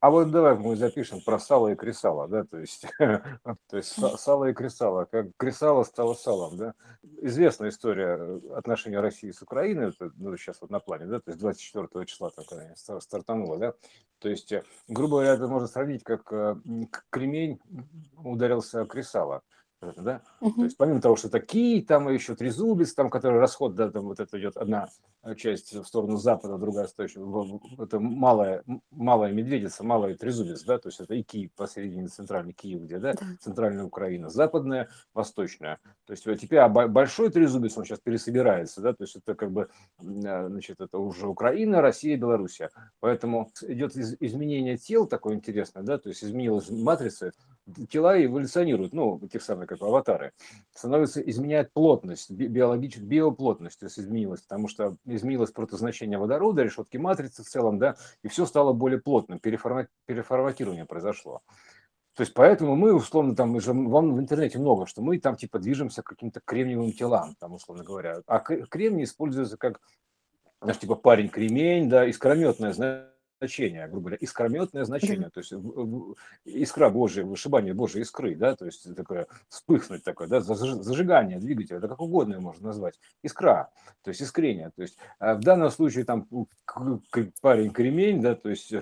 А вот давай мы запишем про сало и кресало, да, то есть, то есть сало и кресало, как кресало стало салом, да. Известная история отношения России с Украиной, это, ну, сейчас вот на плане, да, то есть 24 числа такая стартанула, да, то есть, э, грубо говоря, это можно сравнить, как э, кремень ударился о кресало да? Угу. То есть помимо того, что такие, там еще трезубец, там, который расход, да, там вот это идет одна часть в сторону запада, другая стоящая, это малая, малая медведица, малая трезубец, да, то есть это и Киев посередине, центральный Киев, где, да, да. центральная Украина, западная, восточная. То есть теперь а большой трезубец, он сейчас пересобирается, да, то есть это как бы, а, значит, это уже Украина, Россия, Белоруссия. Поэтому идет изменение тел такое интересное, да, то есть изменилась матрица, тела эволюционируют, ну, тех самых, как аватары, становится, изменяет плотность, биологическую, биоплотность, то есть изменилась, потому что изменилось протозначение водорода, решетки матрицы в целом, да, и все стало более плотным, переформат, переформатирование произошло. То есть поэтому мы, условно, там, уже вам в интернете много, что мы там типа движемся к каким-то кремниевым телам, там, условно говоря. А кремний используется как, знаешь, типа парень-кремень, да, искрометное, знаешь, значение, грубо говоря, искрометное значение, то есть искра Божия, вышибание Божьей искры, да, то есть такое вспыхнуть такое, да, зажигание двигателя, это как угодно его можно назвать, искра, то есть искрение, то есть а в данном случае там парень кремень, да, то есть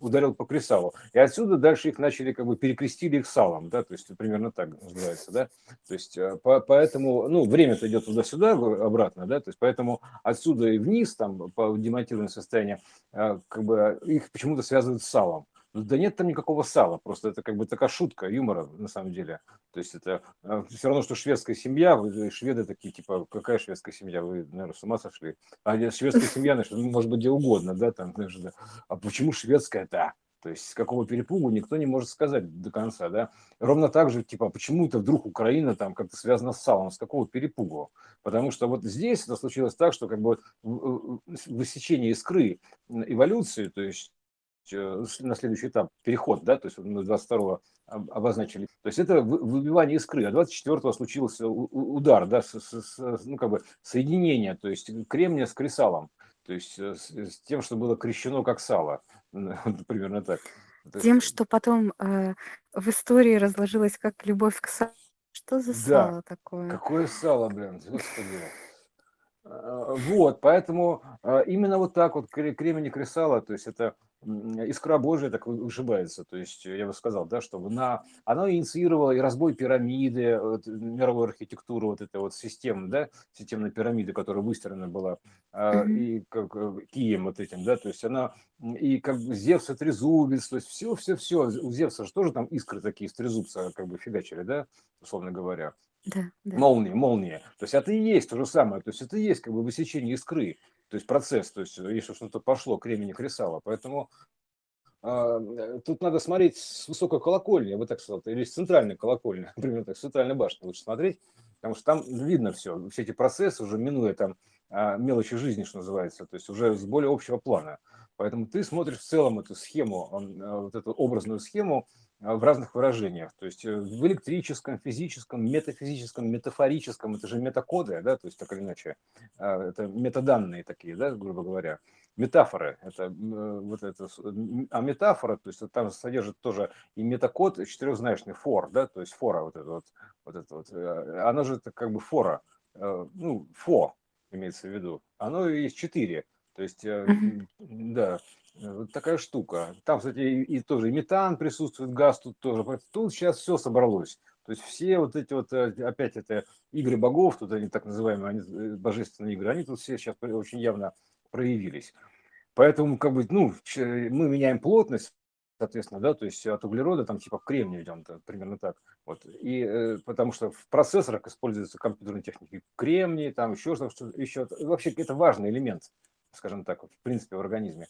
ударил по кресалу, и отсюда дальше их начали как бы перекрестили их салом, да, то есть примерно так называется, да, то есть э, по, поэтому, ну, время-то идет туда-сюда обратно, да, то есть поэтому отсюда и вниз там по демонтированному состоянию а, как бы их почему-то связывают с салом. Ну, да нет там никакого сала, просто это как бы такая шутка юмора на самом деле. То есть это а, все равно, что шведская семья, вы, шведы такие, типа, какая шведская семья, вы, наверное, с ума сошли. А шведская семья, значит, может быть где угодно, да, там, значит, да. а почему шведская, да, то есть с какого перепугу никто не может сказать до конца, да. Ровно так же, типа, почему это вдруг Украина там как-то связана с салом, с какого перепугу? Потому что вот здесь это случилось так, что как бы высечение искры эволюции, то есть э, на следующий этап переход, да, то есть мы 22-го обозначили. То есть это выбивание искры. А 24-го случился удар, да, с, с, с, ну, как бы соединение, то есть кремния с кресалом, то есть э, с, с тем, что было крещено как сало. Примерно так. Тем, что потом э, в истории разложилось как любовь к салу. Что за Да, сало такое? какое сало, блин, господи. А, Вот, поэтому а, именно вот так вот кремень и кресало, то есть это искра Божия так вышибается. То есть я бы сказал, да, что на, оно инициировало и разбой пирамиды, вот, мировой архитектуры, вот этой вот системы, да, системной пирамиды, которая выстроена была, mm-hmm. и как э, Кием вот этим, да, то есть она, и как бы Зевс и Трезубец, то есть все, все, все, у Зевса же тоже там искры такие из Трезубца как бы фигачили, да, условно говоря. Да, да. Молнии, молнии. То есть это и есть то же самое, то есть это и есть как бы высечение искры то есть процесс, то есть если что-то пошло, кремень кресало. Поэтому э, тут надо смотреть с высокой колокольни, я бы так сказал, или с центральной колокольни, например, так, с центральной башни лучше смотреть, потому что там видно все, все эти процессы уже минуя там э, мелочи жизни, что называется, то есть уже с более общего плана. Поэтому ты смотришь в целом эту схему, э, вот эту образную схему, а, в разных выражениях. То есть э, в электрическом, физическом, метафизическом, метафорическом, это же метакоды, да, то есть так или иначе, а, это метаданные такие, да, грубо говоря. Метафоры, это э, вот это, а метафора, то есть там содержит тоже и метакод четырехзначный фор, да, то есть фора вот это вот, вот это вот, э, оно же это как бы фора, ну, фо имеется в виду, оно есть четыре, то есть, да, вот такая штука. Там, кстати, и, и тоже и метан присутствует, газ тут тоже. Тут сейчас все собралось. То есть все вот эти вот, э, опять это игры богов, тут они так называемые, они, э, божественные игры, они тут все сейчас очень явно проявились. Поэтому, как бы, ну, мы меняем плотность, соответственно, да, то есть от углерода там типа к кремнию идем, -то, примерно так. Вот. И э, потому что в процессорах используются компьютерные техники кремний, там еще что-то, еще. Вообще это важный элемент, скажем так, вот, в принципе, в организме.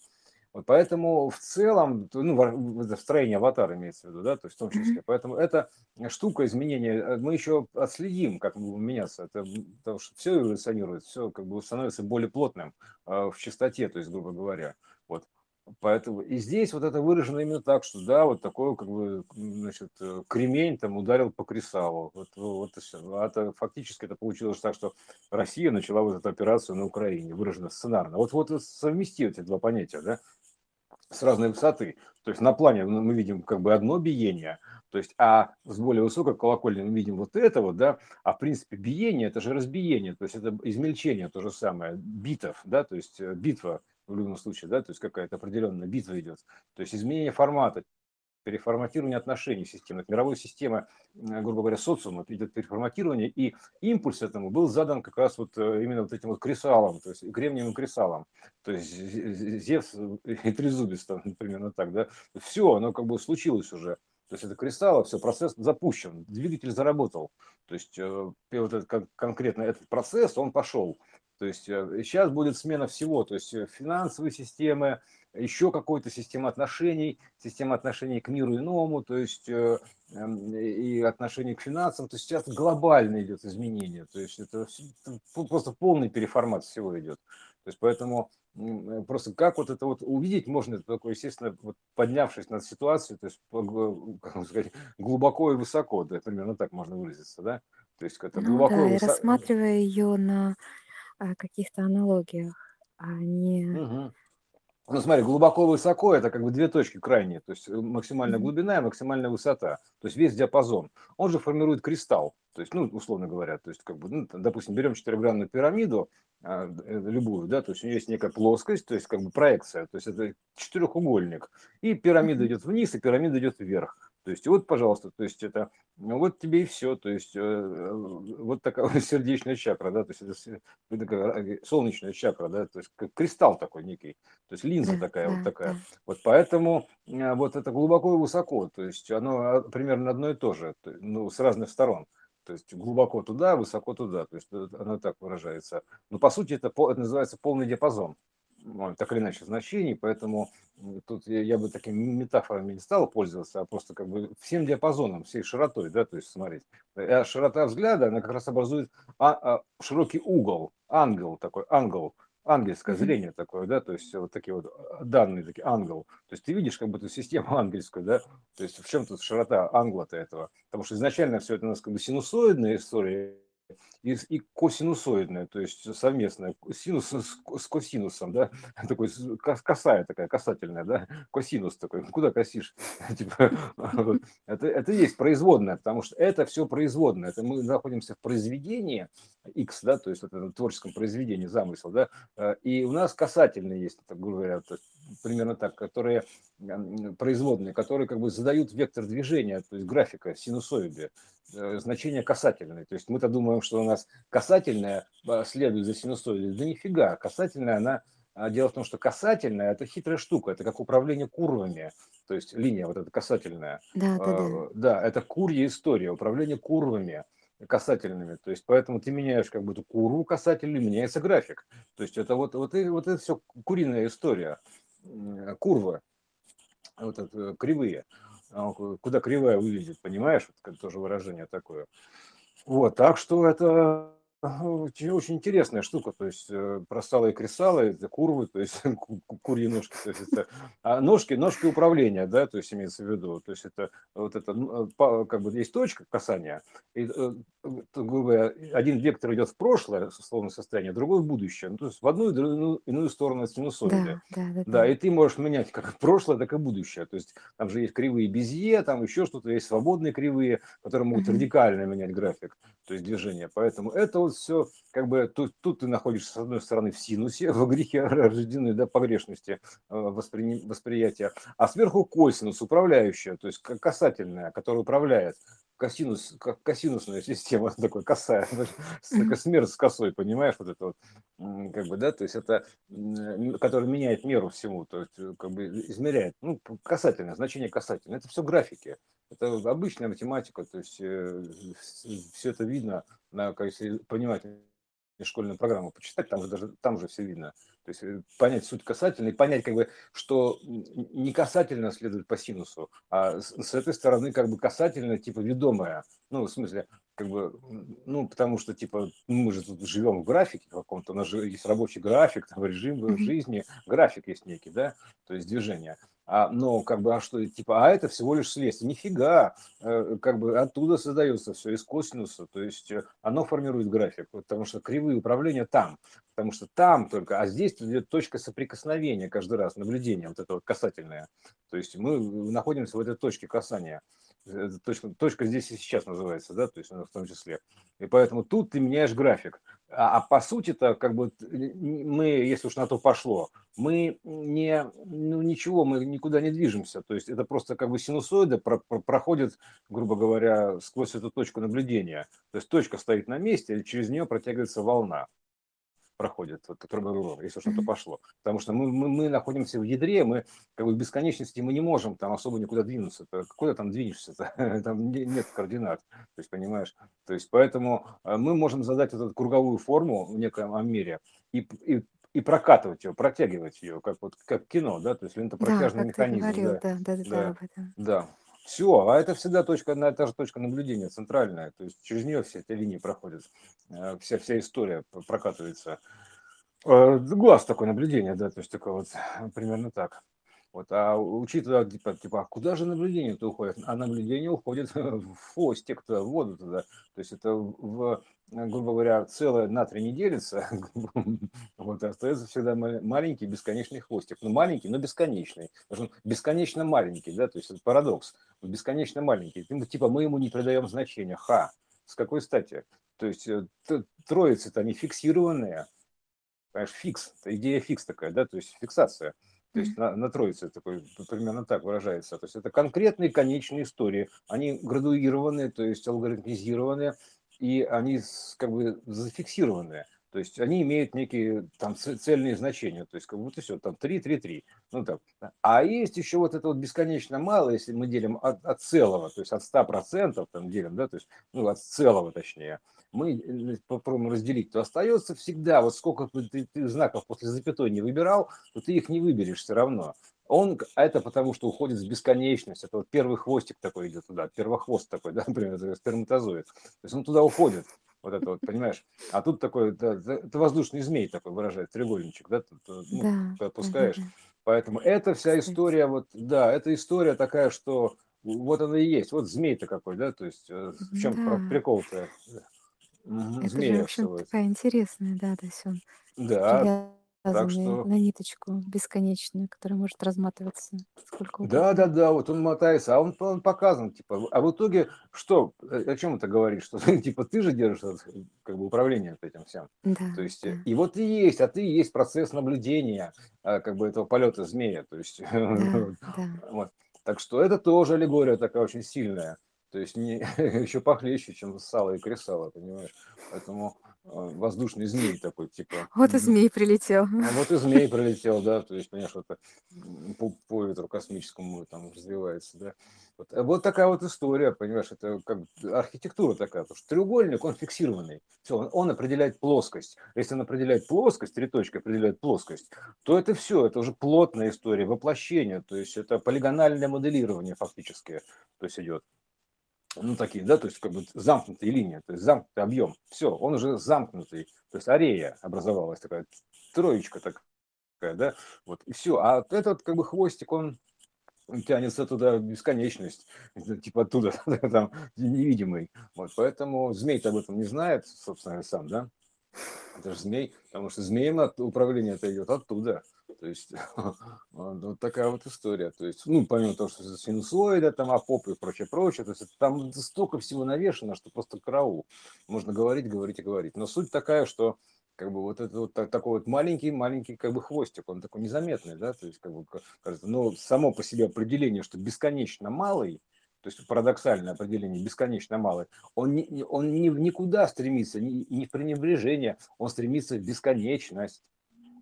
Вот поэтому в целом, ну, строение аватара имеется в виду, да, то есть в том числе. Поэтому эта штука изменения, э, мы еще отследим, как будет меняться. Это, потому что все эволюционирует, все как бы становится более плотным э, в частоте, то есть, грубо говоря. Вот. Поэтому и здесь вот это выражено именно так, что да, вот такой как бы, значит, э, кремень там ударил по кресалу. Вот, вот и все. А это фактически это получилось так, что Россия начала вот эту операцию на Украине, выражено сценарно. Вот, вот совмести эти два понятия, да, с разной высоты. То есть на плане мы видим как бы одно биение, то есть, а с более высокой колокольни мы видим вот это вот, да, а в принципе биение это же разбиение, то есть это измельчение то же самое, битов, да, то есть э, битва в любом случае, да, то есть какая-то определенная битва идет, то есть изменение формата, переформатирование отношений системы. Мировой системы, э, грубо говоря, социума идет переформатирование, и импульс этому был задан как раз вот э, именно вот этим вот кресалом, то есть кремниевым кресалом, то есть Зевс и Трезубец, там, примерно так, да. Все, оно как бы случилось уже. То есть это кристаллы, все, процесс запущен, двигатель заработал. То есть э, вот этот, конкретно этот процесс, он пошел. То есть сейчас будет смена всего, то есть финансовые системы, еще какой-то система отношений, система отношений к миру иному, то есть э, эм, и отношений к финансам. То есть сейчас глобально идет изменение, то есть это просто полный переформат всего идет. То есть поэтому э, просто как вот это вот увидеть можно, это такое, естественно, вот поднявшись над ситуацией, то есть, как сказать, глубоко и высоко, да, примерно так можно выразиться, да? То есть это ну, глубоко да, и, высоко. рассматривая ее на а, каких-то аналогиях, а не угу. Ну, смотри, глубоко высоко это как бы две точки крайние, то есть э, максимальная глубина и максимальная высота, то есть весь диапазон. Он же формирует кристалл, то есть, ну, условно говоря, то есть, как бы, ну, допустим, берем четырехгранную пирамиду, а, э, любую, да, то есть у нее есть некая плоскость, то есть как бы проекция, то есть это четырехугольник, и пирамида идет вниз, и пирамида идет вверх. То есть вот, пожалуйста, то есть это, ну, вот тебе и все, то есть э, э вот такая сердечная чакра, да, то есть это такая солнечная чакра, да, то есть как кристалл такой некий, то есть линза такая вот такая. Вот поэтому э, вот это глубоко и высоко, то есть оно а, примерно одно и то же, ну, с разных сторон. То есть глубоко туда, высоко туда, то есть оно так выражается. Но по сути это, это называется полный диапазон так или иначе значений, поэтому тут я, я бы такими метафорами не стал пользоваться, а просто как бы всем диапазоном, всей широтой, да, то есть смотреть. А широта взгляда, она как раз образует а, а, широкий угол, ангел такой, ангел, ангельское зрение такое, да, то есть вот такие вот а, данные, такие ангел. То есть ты видишь как бы эту систему ангельскую, да, то есть в чем тут широта англа-то этого? Потому что изначально все это у нас как бы синусоидная история, и, и косинусоидная, то есть совместная, синус с, с косинусом, да, такой косая такая, касательная, да, косинус такой, куда косишь? типа, это, это есть производная, потому что это все производное, это мы находимся в произведении X, да, то есть в этом творческом произведении, замысел, да, э, и у нас касательные есть, так говоря, то есть, примерно так, которые производные, которые как бы задают вектор движения, то есть графика, синусоиды, Э, значение касательное. То есть мы-то думаем, что у нас касательное а, следует за синусоидой. Да нифига, касательная она... А, дело в том, что касательная – это хитрая штука, это как управление курвами, то есть линия вот эта касательная. Да, да, да. Да, это курья история, управление курвами касательными. То есть поэтому ты меняешь как бы эту курву касательную, меняется график. То есть это вот, вот, и, вот это все куриная история, курва, вот это, кривые. А, куда кривая выглядит, понимаешь? Вот тоже выражение такое. Вот, так что это очень интересная штука, то есть э, просалы и кресалы, это курвы, то есть курьи ножки, то есть это а ножки, ножки управления, да, то есть имеется в виду, то есть это вот это, э, как бы есть точка касания, и, э, грубо один вектор идет в прошлое, условное состояние, другой в будущее, ну, то есть в одну и другую иную сторону синусоиды. Да, да, да, да. да, и ты можешь менять как прошлое, так и будущее, то есть там же есть кривые Безье, там еще что-то, есть свободные кривые, которые могут uh-huh. радикально менять график, то есть движение, поэтому это вот все, как бы, тут, тут ты находишься, с одной стороны, в синусе, в грехе рождены, да, погрешности э, воспри, восприятия, а сверху косинус, управляющая, то есть касательная, которая управляет. Косинус, как косинусная система такой косая, смерть с косой, понимаешь, вот это вот, как бы, да, то есть это, который меняет меру всему, то есть э, как бы измеряет, ну, касательное, значение касательное, это все графики, это обычная математика, то есть э, все это видно, на, если понимать школьную программу почитать, там же даже там же все видно. То есть э, понять суть касательной, понять, как бы, что не касательно следует по синусу, а с, с этой стороны как бы касательно, типа, ведомая. Ну, в смысле, как бы, ну, потому что, типа, мы же тут живем в графике каком-то, у нас же есть рабочий график, там, режим жизни, график есть некий, да, то есть движение. А, но как бы, а что, типа, а это всего лишь следствие. Нифига, э, как бы оттуда создается все, из косинуса, то есть э, оно формирует график, потому что кривые управления там, потому что там только, а здесь идет точка соприкосновения каждый раз, наблюдение вот это вот касательное. То есть мы находимся в этой точке касания точка, точка здесь и сейчас называется, да, то есть в том числе. И поэтому тут ты меняешь график. А, а по сути-то, как бы мы, если уж на то пошло, мы не, ну ничего, мы никуда не движемся. То есть это просто как бы синусоида про, про, проходит, грубо говоря, сквозь эту точку наблюдения. То есть точка стоит на месте, и через нее протягивается волна проходит, вот, который если что-то пошло. Потому что мы, мы, мы находимся в ядре, мы как бы в бесконечности мы не можем там особо никуда двинуться. Куда там двинешься? -то? Там нет координат. То есть, понимаешь? То есть, поэтому э, мы можем задать эту круговую форму в неком мире и, и и прокатывать ее, протягивать ее, как вот как кино, да, то есть лентопротяжный да, механизм. Говорил, да, да, да, да, да, да. Все, а это всегда точка, та же точка наблюдения, центральная, то есть через нее все эти линии проходят, э, вся, вся история прокатывается. Э, глаз такое наблюдение, да, то есть такое вот примерно так. Вот, а учитывая, типа, типа, а куда же наблюдение-то уходит? А наблюдение уходит в хвостик, в воду туда. То есть это в Э, грубо говоря, целое на три не делится, вот, остается всегда маленький бесконечный хвостик. Ну, маленький, но бесконечный. Потому что бесконечно маленький, да, то есть это парадокс. Бесконечно маленький. Типа мы ему не придаем значения. Ха! С какой стати? То есть э, троицы-то они фиксированные. Понимаешь, фикс, идея фикс такая, да, то есть фиксация. То есть на, на троице такой примерно так выражается. То есть это конкретные конечные истории. Они градуированные, то есть алгоритмизированные и они как бы зафиксированные. То есть они имеют некие там цельные значения, то есть как будто все, там 3, 3, 3. Ну, так. А есть еще вот это вот бесконечно мало, если мы делим от, от целого, то есть от 100% там делим, да, то есть, ну, от целого точнее, мы э, попробуем разделить, то остается всегда, вот сколько ты, ты знаков после запятой не выбирал, то ты их не выберешь все равно. Он, а это потому, что уходит в бесконечность. Это вот первый хвостик такой идет туда, первохвост такой, да, например, сперматозоид. То есть он туда уходит. Вот это вот, понимаешь? А тут такой, да, это воздушный змей такой выражает, треугольничек, да, тут, ну, да, опускаешь. Да. Поэтому эта вся история, вот, да, эта история такая, что вот она и есть. Вот змей-то какой, да, то есть э, в чем да. прикол-то? Это Змея же, в общем, такая интересная, да, то есть он Да, так что... на ниточку бесконечную, которая может разматываться сколько Да, да, да, вот он мотается, а он, он показан, типа, а в итоге что, о чем это говорит, что типа ты же держишь как бы управление этим всем, Да, то есть, да. и вот и есть, а ты и есть процесс наблюдения, а, как бы этого полета змея, то есть, Да, да. вот, так что это тоже аллегория такая очень сильная, то есть не, еще похлеще, чем сало и кресало, понимаешь, поэтому воздушный змей такой, типа. Вот и змей прилетел. А вот и змей прилетел, да, то есть, понимаешь, это по, по ветру космическому там развивается, да. Вот, а вот такая вот история, понимаешь, это как архитектура такая, потому что треугольник, он фиксированный, все, он, он определяет плоскость. Если он определяет плоскость, три точки определяют плоскость, то это все, это уже плотная история, воплощение, то есть это полигональное моделирование фактически, то есть идет ну, такие, да, то есть как бы замкнутые линии, то есть замкнутый объем. Все, он уже замкнутый. То есть арея образовалась такая, троечка такая, да, вот, и все. А этот как бы хвостик, он тянется туда бесконечность, типа оттуда, там, невидимый. Вот, поэтому змей-то об этом не знает, собственно, сам, да, это же змей, потому что змеем управление это идет оттуда. То есть вот такая вот история. То есть, ну, помимо того, что синусоида, там, апоп и прочее, прочее, то есть там столько всего навешено, что просто караул. Можно говорить, говорить и говорить. Но суть такая, что как бы вот это вот такой вот маленький, маленький как бы хвостик, он такой незаметный, да, то есть как бы кажется, но само по себе определение, что бесконечно малый, то есть парадоксальное определение, бесконечно малый, он, не, он не, никуда стремится, не, не в пренебрежение, он стремится в бесконечность.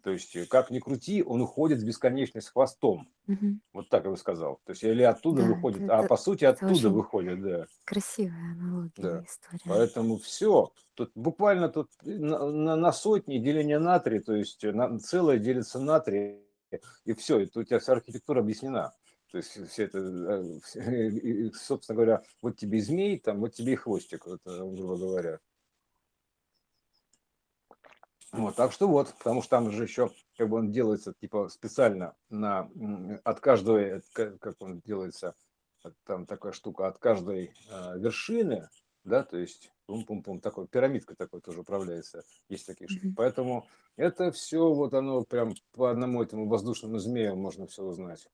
То есть, э, как ни крути, он уходит в бесконечность хвостом. Угу. Вот так я бы сказал. То есть, или оттуда да, выходит, это, а по сути оттуда выходит, да. Красивая аналогия, да. история. Поэтому все. Тут буквально тут на, на, на сотни деление на три, то есть э, на, целое делится на три, и все, и тут у тебя вся архитектура объяснена. То есть все это, э, собственно говоря, вот тебе змей, там, вот тебе и хвостик, вот, грубо говоря. Вот, так что вот, потому что там же еще как бы он делается типа специально на, от каждой, как он делается, там такая штука, от каждой э, вершины, да, то есть пум-пум-пум, такой пирамидка такой тоже управляется, есть такие штуки. Mm-hmm. Поэтому это все вот оно прям по одному этому воздушному змею можно все узнать.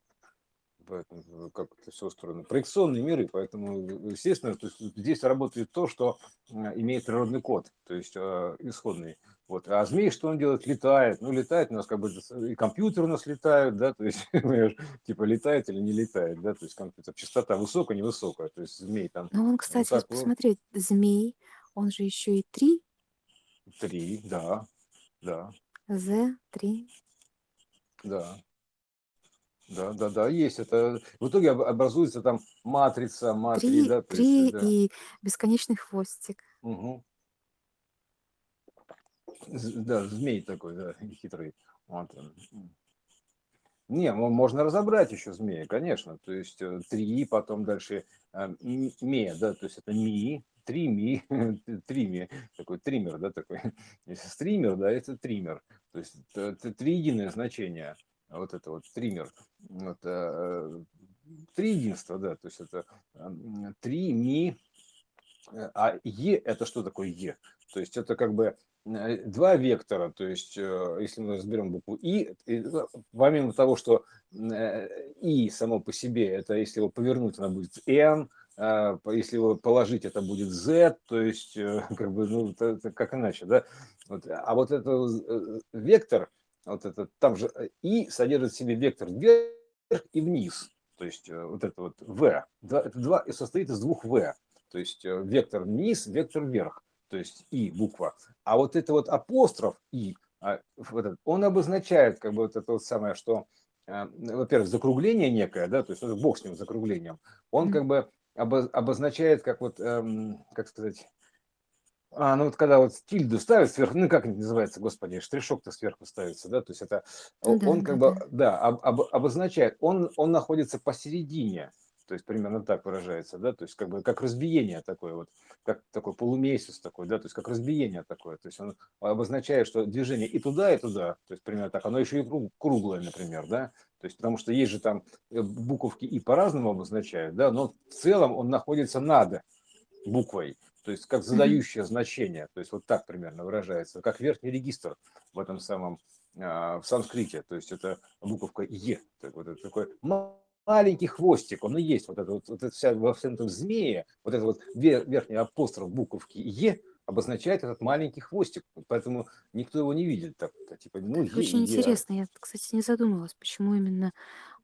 Поэтому э, как это все устроено. Проекционные миры, поэтому, э, естественно, то есть здесь работает то, что имеет природный код, то есть э, исходный. Вот. А змей, что он делает? Летает. Ну, летает у нас как бы и компьютер у нас летают, да, то есть, типа, летает или не летает, да, то есть компьютер. Частота высокая, невысокая, то есть змей там. Ну, он, кстати, вот посмотреть, змей, он же еще и три. Три, да, да. З, три. Да. Да, да, да, есть это. В итоге образуется там матрица, матрица, три, да, три есть, да. и бесконечный хвостик. Угу. Да, змей такой, да, хитрый. Вот. Не, можно разобрать еще змея, конечно. То есть э, три, потом дальше э, ме, да, то есть это ми, три ми, три ми, такой триммер, да, такой. Если стример, да, это триммер. То есть это три единое значение. Вот это вот триммер. Вот, э, три единства, да, то есть это три ми, а е это что такое е? То есть это как бы Э, два вектора, то есть э, если мы разберем букву И, ну, помимо того, что э, И само по себе, это если его повернуть, она будет N, а, если его положить, это будет Z, то есть как бы, ну, это, как иначе, да? Вот, а вот этот вектор, вот этот, там же И содержит в себе вектор вверх и вниз, то есть вот это вот V, это два, состоит из двух V, то есть вектор вниз, вектор вверх то есть и буква. А вот это вот апостроф и, а, он обозначает как бы вот это вот самое, что, а, во-первых, закругление некое, да, то есть бог с ним закруглением, он как бы обозначает как вот, эм, как сказать, а, ну вот когда вот тильду ставят сверху, ну как это называется, господи, штришок-то сверху ставится, да, то есть это, ну он да, как да, бы, да, да об, об, обозначает, он, он находится посередине, то есть примерно так выражается, да, то есть как бы как разбиение такое вот, как такой полумесяц такой, да, то есть как разбиение такое, то есть он обозначает, что движение и туда, и туда, то есть примерно так, оно еще и круглое, например, да, то есть потому что есть же там э, буковки и по-разному обозначают, да, но в целом он находится над буквой, то есть как задающее значение, то есть вот так примерно выражается, как верхний регистр в этом самом а, в санскрите, то есть это буковка Е, так вот это такой маленький хвостик, он и есть вот это вот, вот это вся во всем этом змее, вот это вот верхний апостроф буковки Е обозначает этот маленький хвостик, поэтому никто его не видит. Так, типа, ну, е, очень е. интересно, я, кстати, не задумывалась, почему именно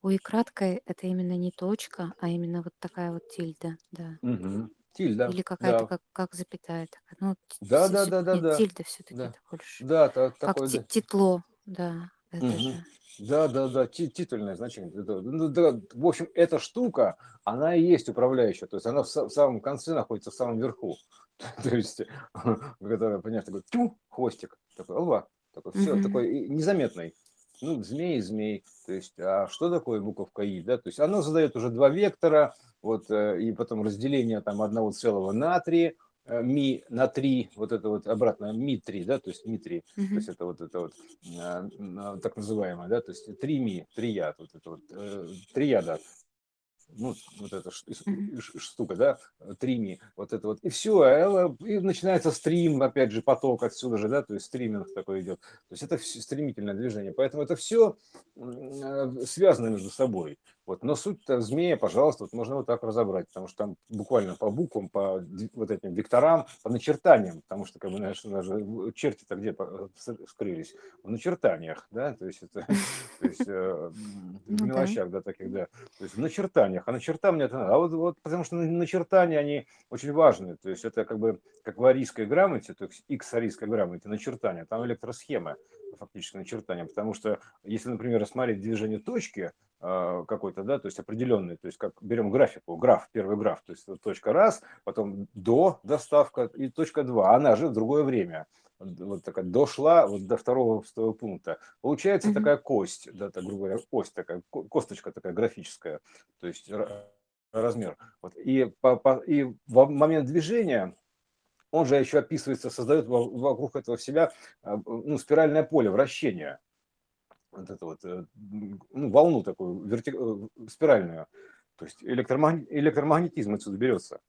у и краткой это именно не точка, а именно вот такая вот тильда, да. Угу. Тильда. Или какая-то да. как, как запятая. Такая. Ну, да, да, да, да, да. Тильда все-таки да. это больше. Да, так, как такой, титло, да. Это угу. же. Да, да, да, титульное значение. Ну, в общем, эта штука, она и есть управляющая, то есть она в самом конце находится, в самом верху. То есть, которая, понятно, такой тю, хвостик, такой, алва, такой, все, такой незаметный. Ну, змей, змей. То есть, а что такое буковка И, да? То есть, оно задает уже два вектора, вот, э, и потом разделение там одного целого на три, ми на 3, вот это вот обратно ми 3, да, то есть ми 3, mm-hmm. то есть это вот это вот э, так называемое, да, то есть 3 ми, 3 яд, вот это вот, э, 3 яда, ну, вот эта штука, да, трими, вот это вот, и все, а, и начинается стрим, опять же, поток отсюда же, да, то есть стриминг такой идет, то есть это стремительное движение, поэтому это все связано между собой, вот, но суть змея, пожалуйста, вот можно вот так разобрать, потому что там буквально по буквам, по вот этим векторам, по начертаниям, потому что, как бы, знаешь, даже черти-то где скрылись, в начертаниях, да, то есть это, то есть в ну мелочах, да, таких, да, то есть в начертаниях, а начертания это надо. А вот, вот потому что начертания, они очень важны. То есть это как бы как в арийской грамоте, то есть X арийской грамоте, начертания, там электросхема фактически начертания. Потому что если, например, рассмотреть движение точки э, какой-то, да, то есть определенный, то есть как берем графику, граф, первый граф, то есть точка раз, потом до доставка и точка два, она же в другое время вот такая дошла вот до второго пункта. Получается mm-hmm. такая кость, да, так, грубо говоря, кость такая, косточка такая графическая, то есть размер. Вот. И, по, по, и в момент движения он же еще описывается, создает вокруг этого себя а, ну, спиральное поле вращения. Вот эту вот, ну, волну такую, верти... спиральную. То есть электромаг... электромагнетизм отсюда берется.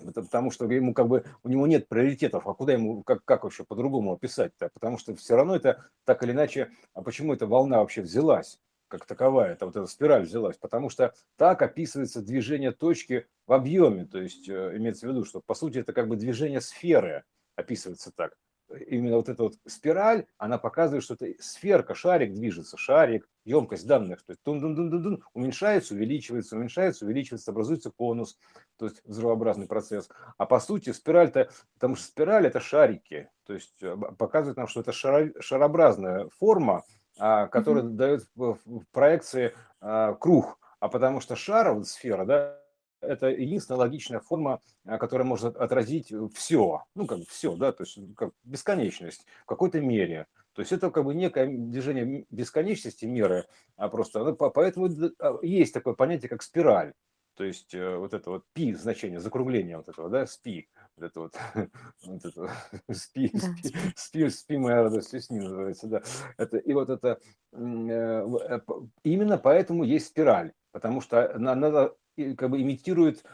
Это потому что ему как бы у него нет приоритетов, а куда ему как, как вообще по-другому описать-то? Потому что все равно это так или иначе, а почему эта волна вообще взялась? как таковая, это вот эта спираль взялась, потому что так описывается движение точки в объеме, то есть э, имеется в виду, что по сути это как бы движение сферы описывается так именно вот эта вот спираль, она показывает, что это сферка, шарик движется, шарик, емкость данных, то есть -дун -дун -дун -дун, уменьшается, увеличивается, уменьшается, увеличивается, образуется конус, то есть взрывообразный процесс. А по сути спираль-то, потому что спираль это шарики, то есть э, показывает нам, что это шаро, шарообразная форма, а, которая mm-hmm. дает в, в проекции а, круг, а потому что шар, вот сфера, да, это единственная логичная форма, а, которая может отразить все, ну, как все, да, то есть как бесконечность в какой-то мере. То есть это как бы некое движение бесконечности меры, а просто, ну, поэтому а, есть такое понятие, как спираль. То есть э, вот это вот пи значение, закругление вот этого, да, спи, вот это вот, вот это, спи, да. спи, спи, спи, моя радость, спи, называется, да. Это, и вот это, э, э, именно поэтому есть спираль, потому что надо как бы имитирует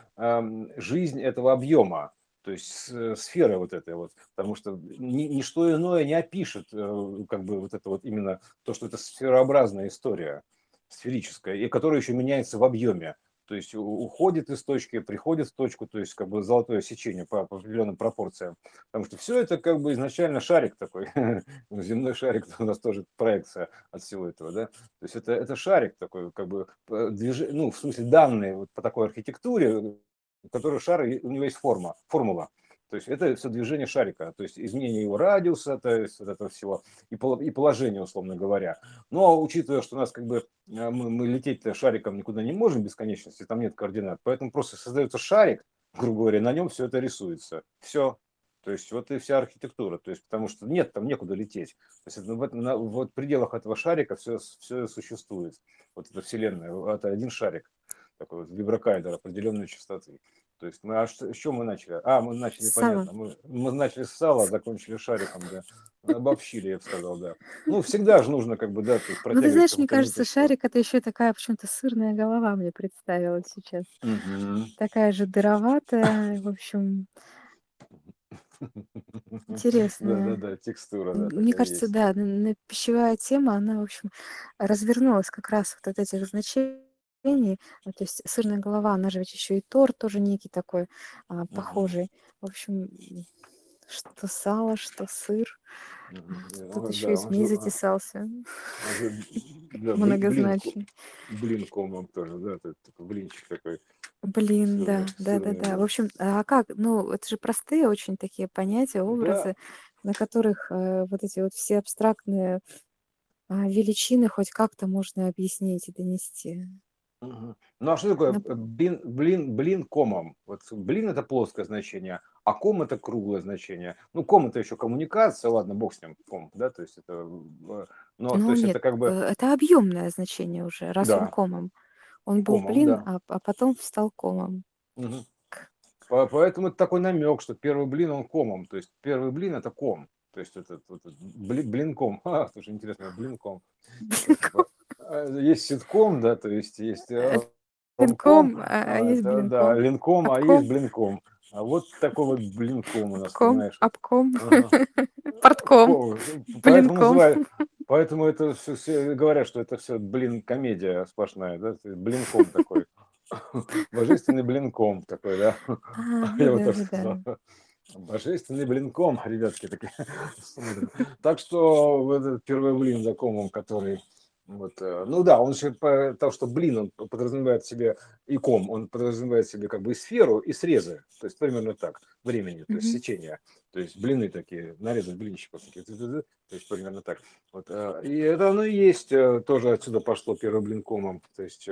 жизнь этого объема, то есть сфера вот этой вот, потому что ни, ничто иное не опишет э, как бы вот это вот именно то, что это сферообразная история, сферическая, и которая еще меняется в объеме то есть уходит из точки, приходит в точку, то есть как бы золотое сечение по, по определенным пропорциям. Потому что все это как бы изначально шарик такой, земной шарик у нас тоже проекция от всего этого, да. То есть это, это шарик такой, как бы, движ... ну, в смысле данные вот по такой архитектуре, у которой шар, у него есть форма, формула. То есть это все движение шарика, то есть изменение его радиуса, то есть вот этого всего, и, положение, условно говоря. Но учитывая, что у нас как бы э, мы, мы лететь шариком никуда не можем бесконечности, там нет координат, поэтому просто создается шарик, грубо говоря, на нем все это рисуется. Все. То есть вот и вся архитектура, то есть потому что нет, там некуда лететь. То есть это, в, этом, на, вот пределах этого шарика все, все существует. Вот эта вселенная, это один шарик, такой вот виброкайдер определенной частоты. То есть мы, а что, с чем мы начали? А, мы начали, Сало. понятно, мы, мы начали с сала, закончили шариком, да. Обобщили, я бы сказал, да. Ну, всегда же нужно как бы, да, то есть Ну, ты знаешь, мне кажется, шарик это еще такая почему-то сырная голова мне представилась сейчас. Угу. Такая же дыроватая, в общем, интересная. Да-да-да, текстура, да, Мне кажется, есть. да, пищевая тема, она, в общем, развернулась как раз вот от этих значений то есть сырная голова, она же ведь еще и торт тоже некий такой а, похожий. В общем, что сало, что сыр. Тут еще да, и змей затесался. Да, Многозначный. Блин, комом тоже, да, такой блинчик такой. Блин, да, да, да, да. В общем, а как? Ну, это же простые очень такие понятия, образы, на которых э, вот эти вот все абстрактные а, величины хоть как-то можно объяснить и донести. Ну а что такое Нап- э, блин, блин, блин комом? Вот блин это плоское значение, а ком это круглое значение. Ну ком это еще коммуникация, ладно, бог с ним, ком, да, то есть это, э, но то Ну есть нет, это как э, бы, это объемное значение уже, раз он да, комом. Он был комом, блин, да. а, а потом стал комом. По- Поэтому это такой намек, что первый блин он комом, то есть первый блин это ком, то есть это, вот это блин, блинком, а, слушай, интересно, блинком. А, есть ситком, да, то есть есть э, Линком, а, есть это, да, блинком. линком, а есть блинком. А вот такой вот блинком у нас, обком, понимаешь? обком, Ага. портком, Ко- Поэтому блинком. поэтому это все, все говорят, что это все, блин, комедия сплошная, да, блинком такой. Божественный блинком такой, да. А, Я вот так сказал. Божественный блинком, ребятки такие. Так что этот первый блин за комом, который вот, э, ну да, он же то, что блин, он подразумевает себе и ком, он подразумевает себе как бы и сферу, и срезы, то есть примерно так, времени, то есть Мгм. сечение, то есть блины такие, нарезать блинчиков, такие, то есть примерно так. Вот, э, и это оно и есть, э, тоже отсюда пошло первый блин комом, то есть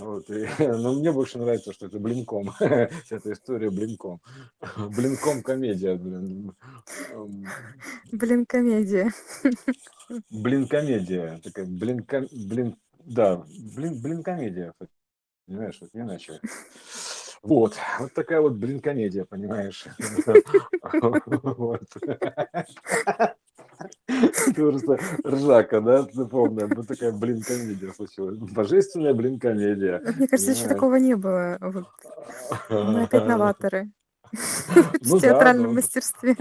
вот, и, но мне больше нравится, что это блинком, эта история блинком, блинком комедия, блин, Блин, комедия. блин комедия, такая блин, блин, да, блин, блин комедия, понимаешь, вот не иначе. Вот, вот такая вот блин комедия, понимаешь. Просто ржака, да? Помню, вот такая блин-комедия случилась. Божественная блин-комедия. Мне кажется, еще такого не было. Мы опять новаторы в Ну театральном ну, мастерстве